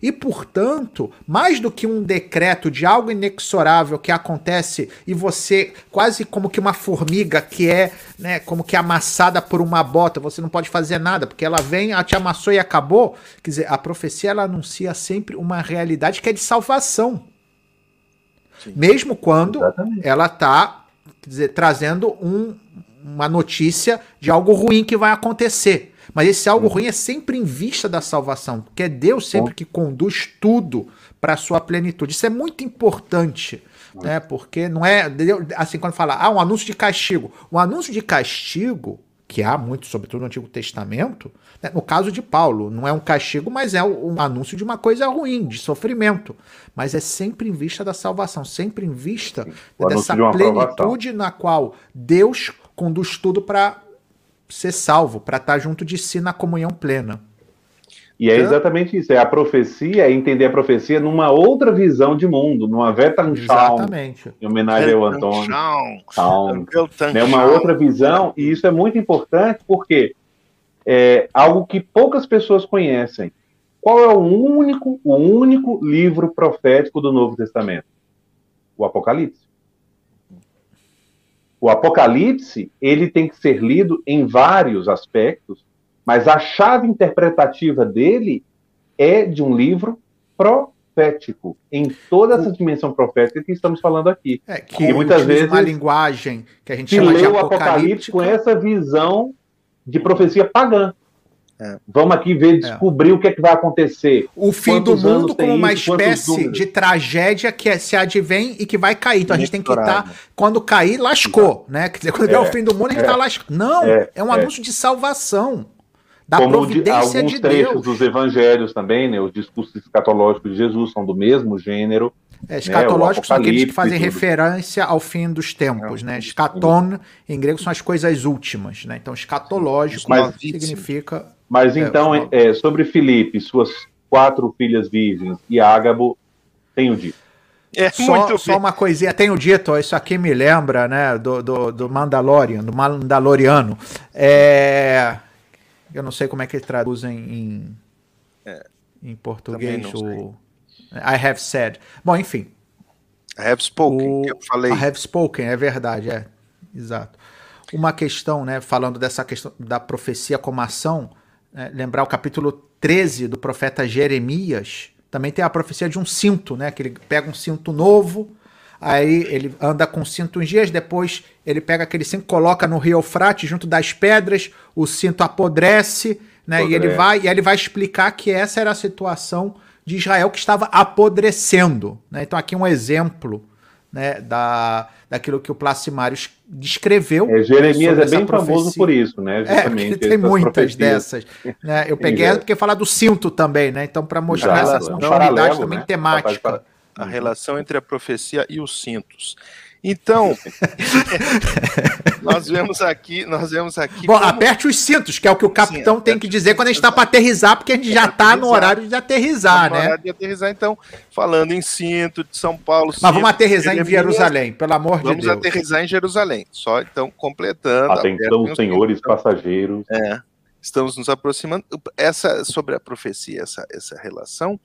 E, portanto, mais do que um decreto de algo inexorável que acontece e você, quase como que uma formiga que é, né, como que amassada por uma bota, você não pode fazer nada, porque ela vem, ela te amassou e acabou. Quer dizer, a profecia ela anuncia sempre uma realidade que é de salvação. Sim. Mesmo quando Exatamente. ela está trazendo um, uma notícia de algo ruim que vai acontecer. Mas esse algo uhum. ruim é sempre em vista da salvação, porque é Deus sempre que conduz tudo para a sua plenitude. Isso é muito importante né? Porque não é assim quando fala, ah, um anúncio de castigo. O anúncio de castigo, que há muito, sobretudo no Antigo Testamento, né? no caso de Paulo, não é um castigo, mas é um anúncio de uma coisa ruim, de sofrimento. Mas é sempre em vista da salvação, sempre em vista dessa de plenitude na qual Deus conduz tudo para ser salvo, para estar junto de si na comunhão plena. E é exatamente isso, é a profecia, é entender a profecia numa outra visão de mundo, numa Vetanschauung, Exatamente. em homenagem ao Antônio. Né, uma outra visão, e isso é muito importante porque é algo que poucas pessoas conhecem. Qual é o único, o único livro profético do Novo Testamento? O Apocalipse. O Apocalipse, ele tem que ser lido em vários aspectos, mas a chave interpretativa dele é de um livro profético, em toda essa dimensão profética que estamos falando aqui. É, que e muitas vezes uma linguagem que a gente chama de o Apocalipse com essa visão de profecia pagã. É. Vamos aqui ver, é. descobrir é. o que é que vai acontecer. O fim Quantos do mundo como uma isso? espécie de tragédia que é, se advém e que vai cair. Então a gente tem que estar. Tá, quando cair, lascou, né? Quer dizer, quando é. o fim do mundo, a gente está lascado. Não, é, um anúncio de salvação da Como providência de, alguns de trechos Deus. dos evangelhos também, né, os discursos escatológicos de Jesus são do mesmo gênero. É, escatológicos né, são aqueles que fazem referência ao fim dos tempos, né? Escaton, em grego, são as coisas últimas, né? Então, escatológico significa... Mas é, então, é, sobre Filipe, suas quatro filhas virgens e Ágabo, tenho dito. É só, só uma coisinha, tenho dito, isso aqui me lembra, né, do, do, do Mandalorian, do Mandaloriano. É eu não sei como é que traduzem em, é, em português o I have said. Bom, enfim. I have spoken, o, que eu falei. I have spoken, é verdade, é. Exato. Uma questão, né, falando dessa questão da profecia como ação, né, lembrar o capítulo 13 do profeta Jeremias, também tem a profecia de um cinto, né, que ele pega um cinto novo, Aí ele anda com o cinto uns dias, depois ele pega aquele cinto, coloca no rio Eufrate junto das pedras, o cinto apodrece, né? E ele vai e ele vai explicar que essa era a situação de Israel que estava apodrecendo, né? Então aqui um exemplo, né, da daquilo que o Placimário descreveu. É, Jeremias é bem profecia. famoso por isso, né? É, Justamente, é, tem muitas profecias. dessas. Né? Eu peguei ela porque falar do cinto também, né? Então, para mostrar essa continuidade também né? temática a relação entre a profecia e os cintos. Então, nós vemos aqui, nós vemos aqui. Bom, como... aperte os cintos, que é o que o capitão Sim, tem que dizer quando a gente está para aterrizar, porque a gente já está no horário de aterrizar, tá né? horário de aterrizar, então, falando em cinto de São Paulo. Mas vamos aterrizar em Jerusalém, pelo amor de Deus. Vamos aterrizar em Jerusalém. Só então completando. Atenção, senhores passageiros. É, estamos nos aproximando. Essa sobre a profecia, essa essa relação.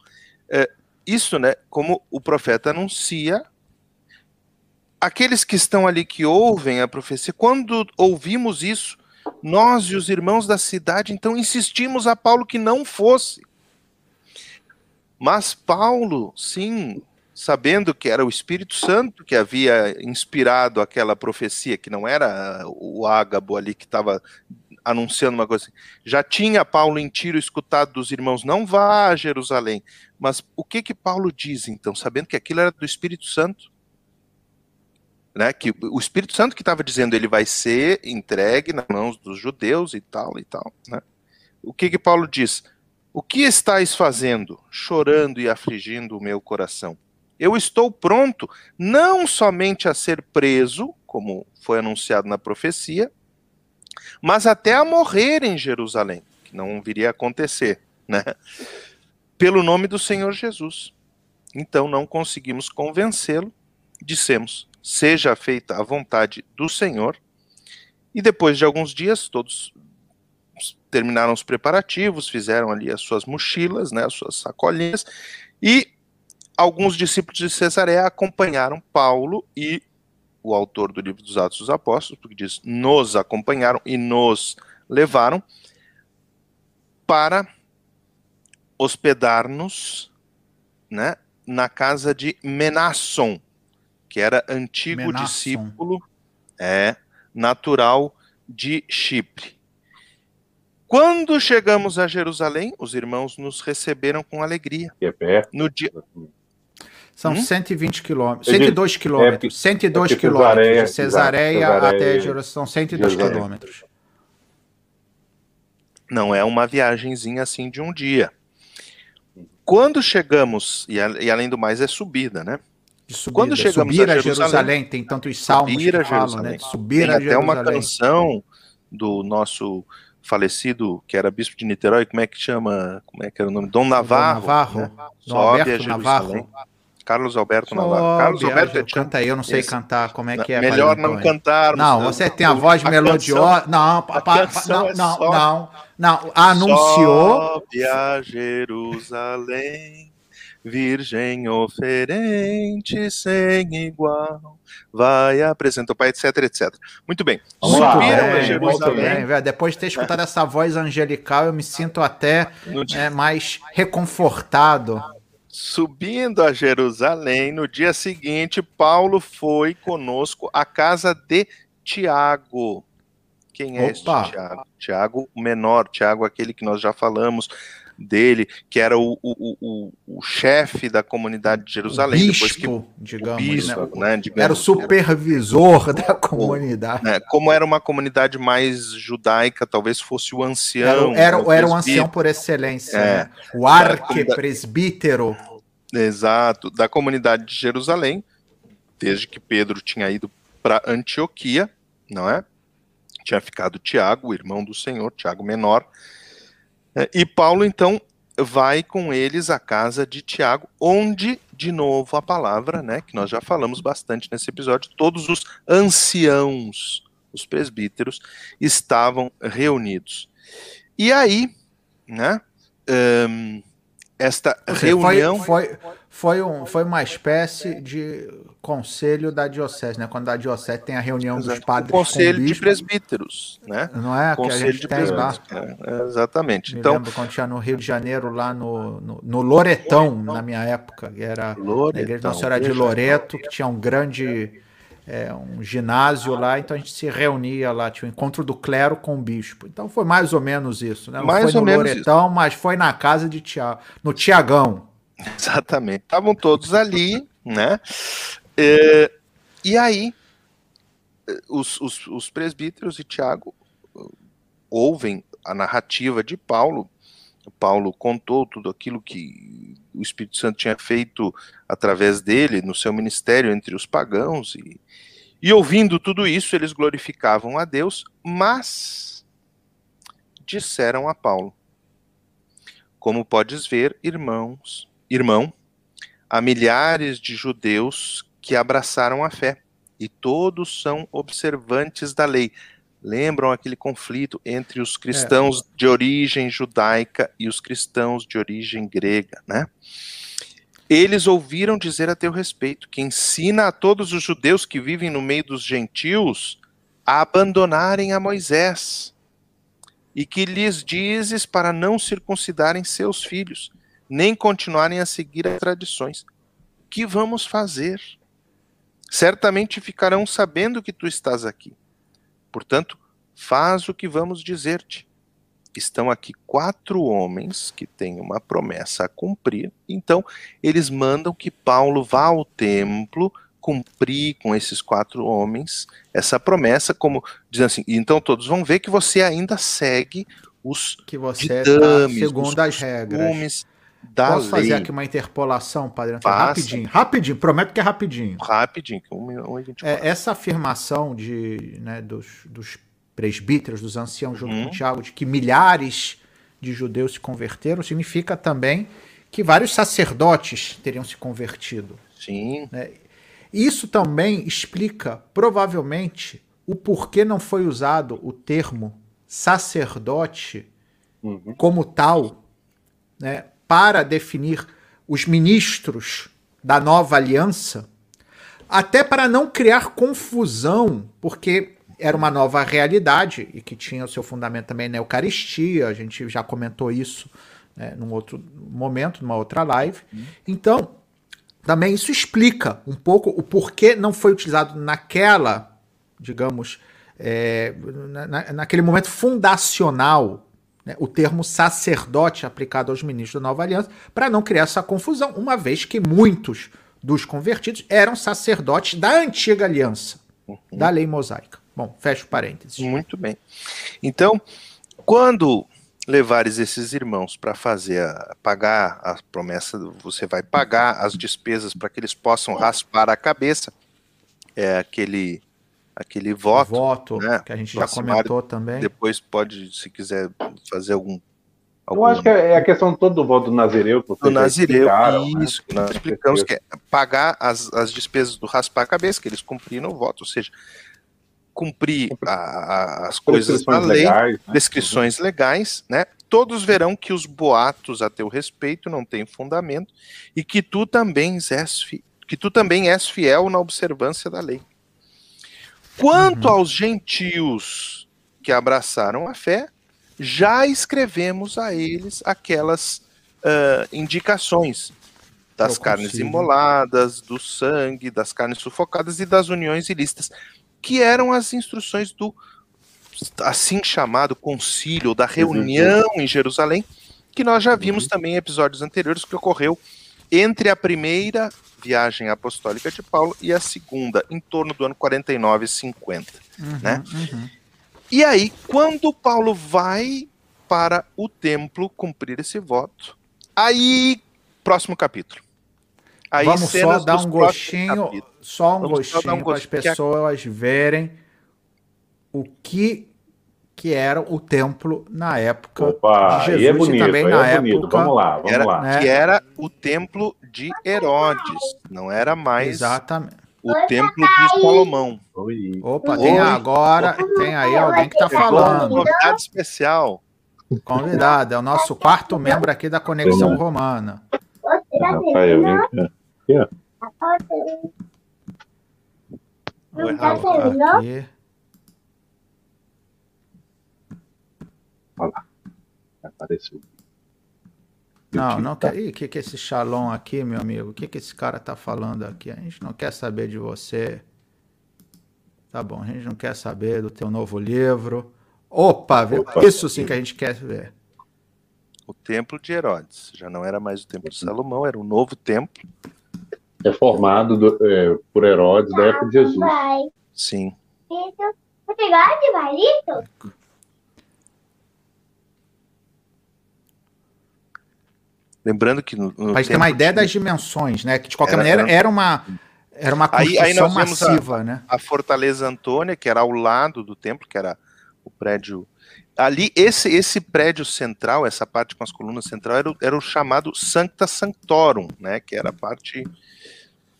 É, isso, né, como o profeta anuncia, aqueles que estão ali que ouvem a profecia, quando ouvimos isso, nós e os irmãos da cidade, então insistimos a Paulo que não fosse. Mas Paulo, sim, sabendo que era o Espírito Santo que havia inspirado aquela profecia, que não era o Ágabo ali que estava anunciando uma coisa assim. Já tinha Paulo em Tiro escutado dos irmãos, não vá a Jerusalém. Mas o que que Paulo diz então, sabendo que aquilo era do Espírito Santo? Né, que o Espírito Santo que estava dizendo ele vai ser entregue nas mãos dos judeus e tal e tal. Né? O que que Paulo diz? O que estáis fazendo, chorando e afligindo o meu coração? Eu estou pronto não somente a ser preso, como foi anunciado na profecia, mas até a morrer em Jerusalém, que não viria a acontecer, né? Pelo nome do Senhor Jesus. Então não conseguimos convencê-lo, dissemos: seja feita a vontade do Senhor. E depois de alguns dias, todos terminaram os preparativos, fizeram ali as suas mochilas, né, as suas sacolinhas, e alguns discípulos de Cesareia acompanharam Paulo e o autor do livro dos Atos dos Apóstolos, porque diz: nos acompanharam e nos levaram para hospedar-nos né, na casa de Menasson, que era antigo Menasson. discípulo é, natural de Chipre. Quando chegamos a Jerusalém, os irmãos nos receberam com alegria. Que é perto. No dia, São hum? 120 quilômetros, 102 quilômetros, é, 102 é quilômetros de Cesareia, até Jerusalém, 102 quilômetros. Não é uma viagenzinha assim de um dia. Quando chegamos, e, e além do mais é subida, né? Subida, Quando chegamos subir a Jerusalém, Jerusalém, tem tantos salmos subir que falam, né? Subir tem a até uma canção do nosso falecido, que era bispo de Niterói, como é que chama? Como é que era o nome? Dom Navarro. Dom Navarro. Né? Dom Alberto Navarro. Carlos Alberto Navarro. Carlos Alberto canta aí, eu não sei Esse. cantar como é que é. Melhor não cantar. Não, você tem a voz a melodiosa. Canção, não, pa, pa, não, é não, não, não, anunciou. Sobe a Jerusalém, Virgem oferente sem igual, vai apresentar o Pai, etc, etc. Muito bem. Muito bem, muito bem. Depois de ter escutado essa voz angelical, eu me sinto até é, mais reconfortado. Subindo a Jerusalém, no dia seguinte, Paulo foi conosco à casa de Tiago. Quem é Opa. esse Tiago? Tiago menor, Tiago aquele que nós já falamos dele, que era o, o, o, o chefe da comunidade de Jerusalém. O bispo, que, digamos, bispo, né? né digamos, era o supervisor da comunidade. Né, como era uma comunidade mais judaica, talvez fosse o ancião. Era, era, era o ancião por excelência, é, né? o arquepresbítero. Exato, da comunidade de Jerusalém, desde que Pedro tinha ido para Antioquia, não é? Tinha ficado Tiago, irmão do Senhor, Tiago menor, e Paulo, então, vai com eles à casa de Tiago, onde, de novo, a palavra, né, que nós já falamos bastante nesse episódio, todos os anciãos, os presbíteros, estavam reunidos. E aí, né, um, esta reunião. Foi, foi, foi, um, foi uma espécie de conselho da diocese, né? Quando a diocese tem a reunião Exato. dos padres. O conselho de presbíteros, né? Não é? Conselho de presbíteros. É, exatamente. Me então, lembro quando tinha no Rio de Janeiro, lá no, no, no Loretão, Loretão, na minha época, que era Loretão, na igreja da Senhora de Loreto, que tinha um grande é, um ginásio lá, então a gente se reunia lá, tinha o um encontro do clero com o bispo. Então foi mais ou menos isso, né? Não mais foi no Loretão, isso. mas foi na casa de Tiago, no Tiagão. Exatamente. Estavam todos ali, né? É, e aí, os, os, os presbíteros e Tiago ouvem a narrativa de Paulo. Paulo contou tudo aquilo que o Espírito Santo tinha feito através dele no seu ministério entre os pagãos. E, e ouvindo tudo isso, eles glorificavam a Deus, mas disseram a Paulo: Como podes ver, irmãos, irmão, há milhares de judeus que abraçaram a fé, e todos são observantes da lei. Lembram aquele conflito entre os cristãos é. de origem judaica e os cristãos de origem grega, né? Eles ouviram dizer a teu respeito que ensina a todos os judeus que vivem no meio dos gentios a abandonarem a Moisés e que lhes dizes para não circuncidarem seus filhos, nem continuarem a seguir as tradições. O que vamos fazer? Certamente ficarão sabendo que tu estás aqui. Portanto, faz o que vamos dizer-te. Estão aqui quatro homens que têm uma promessa a cumprir, então eles mandam que Paulo vá ao templo cumprir com esses quatro homens essa promessa, como dizendo assim, então todos vão ver que você ainda segue os que você ditames, tá segundo as regras da Posso lei. fazer aqui uma interpolação, Padre Antônio? Rapidinho, rapidinho, prometo que é rapidinho. Rapidinho, um, um, é, essa afirmação de, né, dos, dos presbíteros, dos anciãos junto uhum. com Tiago, de que milhares de judeus se converteram, significa também que vários sacerdotes teriam se convertido. Sim. Né? Isso também explica, provavelmente, o porquê não foi usado o termo sacerdote uhum. como tal, né, para definir os ministros da nova aliança, até para não criar confusão, porque era uma nova realidade e que tinha o seu fundamento também na Eucaristia, a gente já comentou isso né, num outro momento, numa outra live. Então, também isso explica um pouco o porquê não foi utilizado naquela, digamos, é, na, naquele momento fundacional né, o termo sacerdote aplicado aos ministros da nova aliança, para não criar essa confusão, uma vez que muitos dos convertidos eram sacerdotes da antiga aliança, uhum. da lei mosaica. Bom, fecho parênteses. Muito bem. Então, quando levares esses irmãos para fazer a, pagar a promessa, você vai pagar as despesas para que eles possam raspar a cabeça. É aquele aquele voto, voto né? que a gente já comentou também. Depois pode, se quiser fazer algum eu acho que é a questão toda do voto do Nazireu. Do Nazireu, né? isso. Né? Nós explicamos que é pagar as, as despesas do raspar a cabeça, que eles cumpriram o voto, ou seja, cumprir a, a, as coisas da lei, legais, né? descrições legais, né? Todos verão que os boatos a teu respeito não têm fundamento e que tu também és, que tu também és fiel na observância da lei. Quanto uhum. aos gentios que abraçaram a fé, já escrevemos a eles aquelas uh, indicações das carnes imoladas, do sangue, das carnes sufocadas e das uniões ilícitas que eram as instruções do assim chamado concílio, da reunião em Jerusalém, que nós já vimos uhum. também em episódios anteriores que ocorreu entre a primeira viagem apostólica de Paulo e a segunda, em torno do ano 49 e 50, uhum, né? Uhum. E aí, quando Paulo vai para o templo cumprir esse voto, aí, próximo capítulo. Aí Vamos só dar um gostinho, só um Vamos gostinho um para as pessoas que... verem o que que era o templo na época Opa, de Jesus e, é bonito, e também na é época. Vamos lá, vamos era, lá. Que era o templo de Herodes, não era mais Exatamente. o templo de Salomão. Oi. Opa, Oi. tem agora, tem aí alguém que está falando. Convidado especial. Convidado, é o nosso quarto membro aqui da Conexão Romana. Rafael, vem cá. Oi, Rafa. Aqui. Olha lá. Apareceu. Não, não quer. Ih, o que, que esse Shalom aqui, meu amigo? O que, que esse cara tá falando aqui? A gente não quer saber de você. Tá bom, a gente não quer saber do teu novo livro. Opa, Opa. isso sim que a gente quer ver. O templo de Herodes. Já não era mais o templo de Salomão, era um novo templo reformado do, é, por Herodes da época de Jesus. Sim. Lembrando que no, no ter uma ideia das dimensões, né? Que de qualquer era, maneira era uma era uma construção aí, aí massiva, a, né? A Fortaleza Antônia, que era ao lado do templo, que era o prédio ali esse esse prédio central, essa parte com as colunas central era, era o chamado Sancta Sanctorum, né? Que era a parte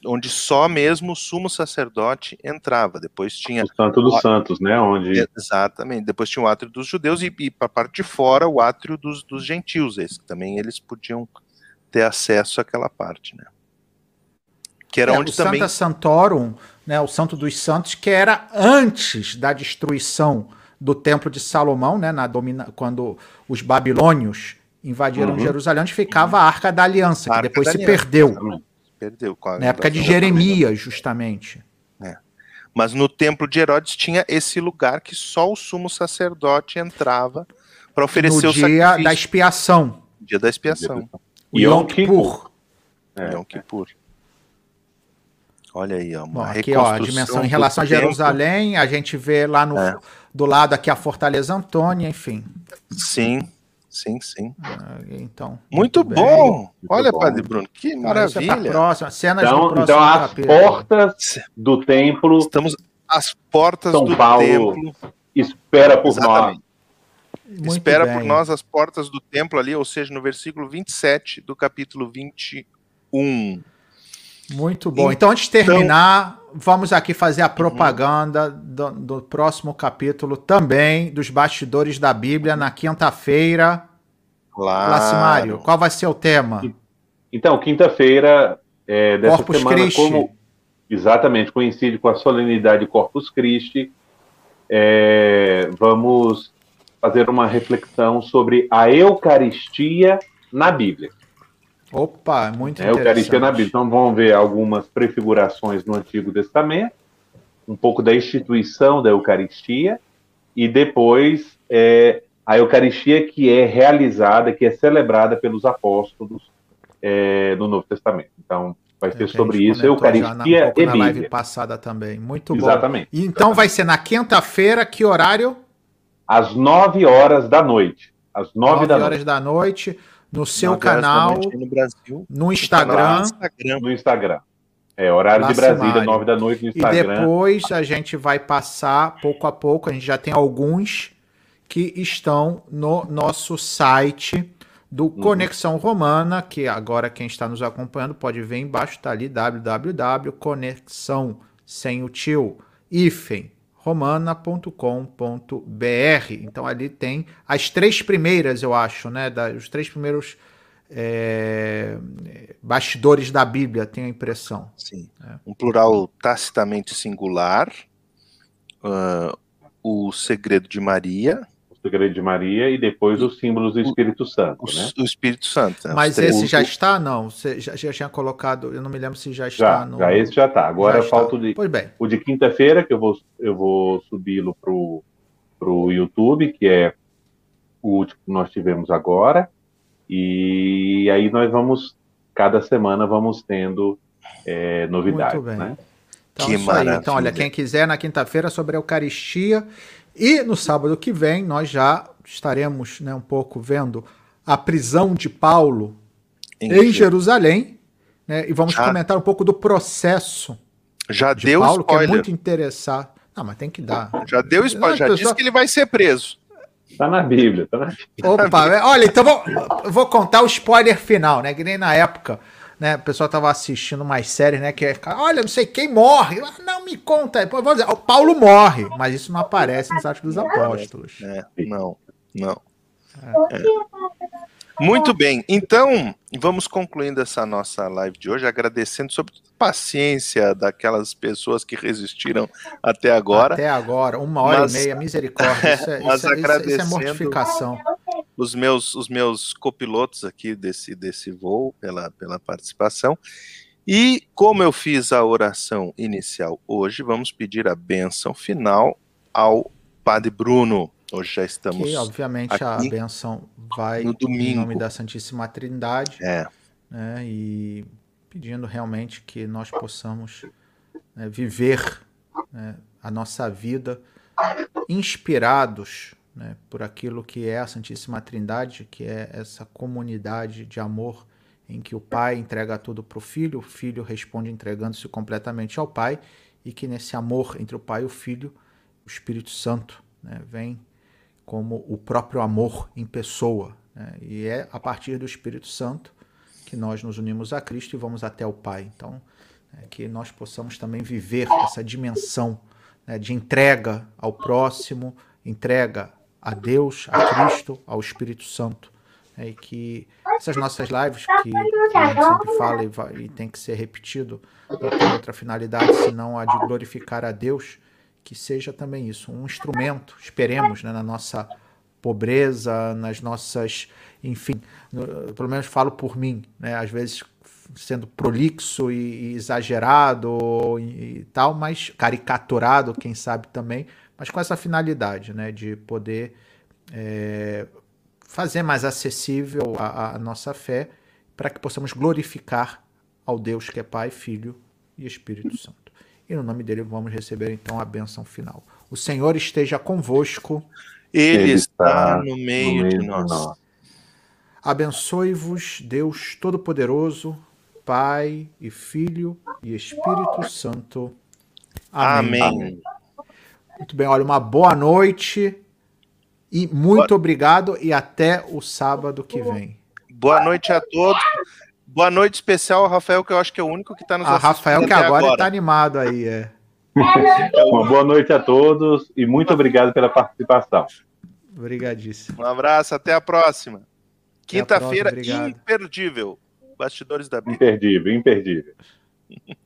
onde só mesmo o sumo sacerdote entrava. Depois tinha. O Santo dos Santos, né? Onde... Exatamente. Depois tinha o átrio dos judeus e, e para a parte de fora o átrio dos, dos gentios. Esse também eles podiam ter acesso àquela parte, né? Que era é, onde o também. Santa Santorum, né? O Santo dos Santos, que era antes da destruição do Templo de Salomão, né? Na domina... Quando os babilônios invadiram uhum. Jerusalém, onde ficava a Arca da Aliança, que depois se Aliança, perdeu. Exatamente perdeu. Na época de Jeremias, justamente. É. Mas no templo de Herodes tinha esse lugar que só o sumo sacerdote entrava para oferecer no o dia sacrifício. da expiação. Dia da expiação. O Yom Kippur. É. Yom Kippur. Olha aí, ó, Bom, aqui ó, a dimensão em relação a Jerusalém, a gente vê lá no, é. do lado aqui a Fortaleza Antônia, enfim. Sim, Sim, sim. Ah, então. Muito, muito bom. Muito Olha, bom. Padre Bruno, que é maravilha. próxima, cenas então, do então as capítulo. portas do templo. Estamos às portas São do Paulo templo. Espera por Exatamente. nós. Muito espera bem. por nós as portas do templo ali, ou seja, no versículo 27 do capítulo 21. Muito bom. Então, antes de terminar, então, vamos aqui fazer a propaganda uhum. do, do, próximo capítulo também dos bastidores da Bíblia na quinta-feira. Claro. Lacimário, qual vai ser o tema? Então, quinta-feira é, dessa Corpus semana, Christi. como exatamente coincide com a solenidade Corpus Christi, é, vamos fazer uma reflexão sobre a Eucaristia na Bíblia. Opa, muito é, interessante. Eucaristia na Bíblia. Então vamos ver algumas prefigurações no Antigo Testamento, um pouco da instituição da Eucaristia e depois é, a Eucaristia que é realizada, que é celebrada pelos apóstolos é, no Novo Testamento. Então Vai ser sobre isso, Eucaristia na, um e Bíblia. na live passada também. Muito bom. Exatamente. Então vai ser na quinta-feira, que horário? Às 9 horas da noite. Às 9, 9 da horas noite. da noite, no seu canal, no, Brasil, no Instagram. No Instagram. É, horário de Brasília, 9 da noite no Instagram. E depois a gente vai passar pouco a pouco, a gente já tem alguns que estão no nosso site do uhum. Conexão Romana, que agora quem está nos acompanhando pode ver embaixo, está ali www.conexão sem o tio, hífen, romana.com.br. Então ali tem as três primeiras, eu acho, né? Da, os três primeiros é, bastidores da Bíblia, tenho a impressão. Sim. É. Um plural tacitamente singular, uh, o segredo de Maria, segredo de Maria e depois os símbolos do Espírito Santo, o, né? O Espírito Santo. Né? Mas esse já está, não? Você já, já, tinha colocado, eu não me lembro se já está já, no... Já, esse já está. Agora falta o de, o de quinta-feira, que eu vou, eu vou subi-lo pro, pro YouTube, que é o último que nós tivemos agora. E aí nós vamos, cada semana, vamos tendo é, novidades, Muito bem. né? Então, que maravilha. Então, olha, quem quiser na quinta-feira sobre a Eucaristia e no sábado que vem nós já estaremos né, um pouco vendo a prisão de Paulo em, em Jerusalém, né, e vamos já, comentar um pouco do processo já de deu Paulo, spoiler. que é muito interessado. Não, mas tem que dar. Já deu spoiler, já pessoa... disse que ele vai ser preso. Tá na Bíblia, tá na Bíblia. Opa, olha, então vou, vou contar o spoiler final, né? Que nem na época né? O pessoal tava assistindo mais séries, né? Que é ficar, olha, não sei quem morre. Ah, não me conta. Vou dizer, o Paulo morre, mas isso não aparece nos Atos dos Apóstolos. É, não, não. É. Muito bem, então vamos concluindo essa nossa live de hoje, agradecendo sobre a paciência daquelas pessoas que resistiram até agora. Até agora, uma hora mas, e meia, misericórdia. Isso é, mas isso, agradecendo isso é mortificação os meus, os meus copilotos aqui desse, desse voo pela, pela participação. E como eu fiz a oração inicial hoje, vamos pedir a bênção final ao Padre Bruno. Hoje já estamos. Que, obviamente, a bênção vai no domingo. em nome da Santíssima Trindade. É. Né, e pedindo realmente que nós possamos né, viver né, a nossa vida inspirados né, por aquilo que é a Santíssima Trindade, que é essa comunidade de amor em que o Pai entrega tudo para o Filho, o Filho responde entregando-se completamente ao Pai, e que nesse amor entre o Pai e o Filho, o Espírito Santo né, vem como o próprio amor em pessoa. Né, e é a partir do Espírito Santo que nós nos unimos a Cristo e vamos até o Pai. Então, é, que nós possamos também viver essa dimensão né, de entrega ao próximo, entrega a Deus, a Cristo, ao Espírito Santo. É, e que essas nossas lives, que, que a gente sempre fala e, vai, e, tem que ser repetido, não tem outra finalidade senão a de glorificar a Deus, que seja também isso, um instrumento, esperemos, né, na nossa pobreza, nas nossas, enfim, no, pelo menos falo por mim, né, às vezes sendo prolixo e, e exagerado e, e tal, mas caricaturado, quem sabe também, mas com essa finalidade, né, de poder é, fazer mais acessível a, a nossa fé para que possamos glorificar ao Deus que é Pai, Filho e Espírito Santo. E no nome dele vamos receber então a bênção final. O Senhor esteja convosco. Ele, Ele está no meio, no meio de nós. nós. Abençoe-vos, Deus Todo-Poderoso, Pai e Filho e Espírito Santo. Amém. Amém. Muito bem, olha, uma boa noite e muito boa... obrigado e até o sábado que vem. Boa noite a todos. Boa noite especial ao Rafael, que eu acho que é o único que está nos a assistindo. Rafael, que agora está animado aí, é. Uma boa noite a todos e muito obrigado pela participação. Obrigadíssimo. Um abraço, até a próxima. Quinta-feira imperdível. Bastidores da Bíblia. Imperdível, imperdível.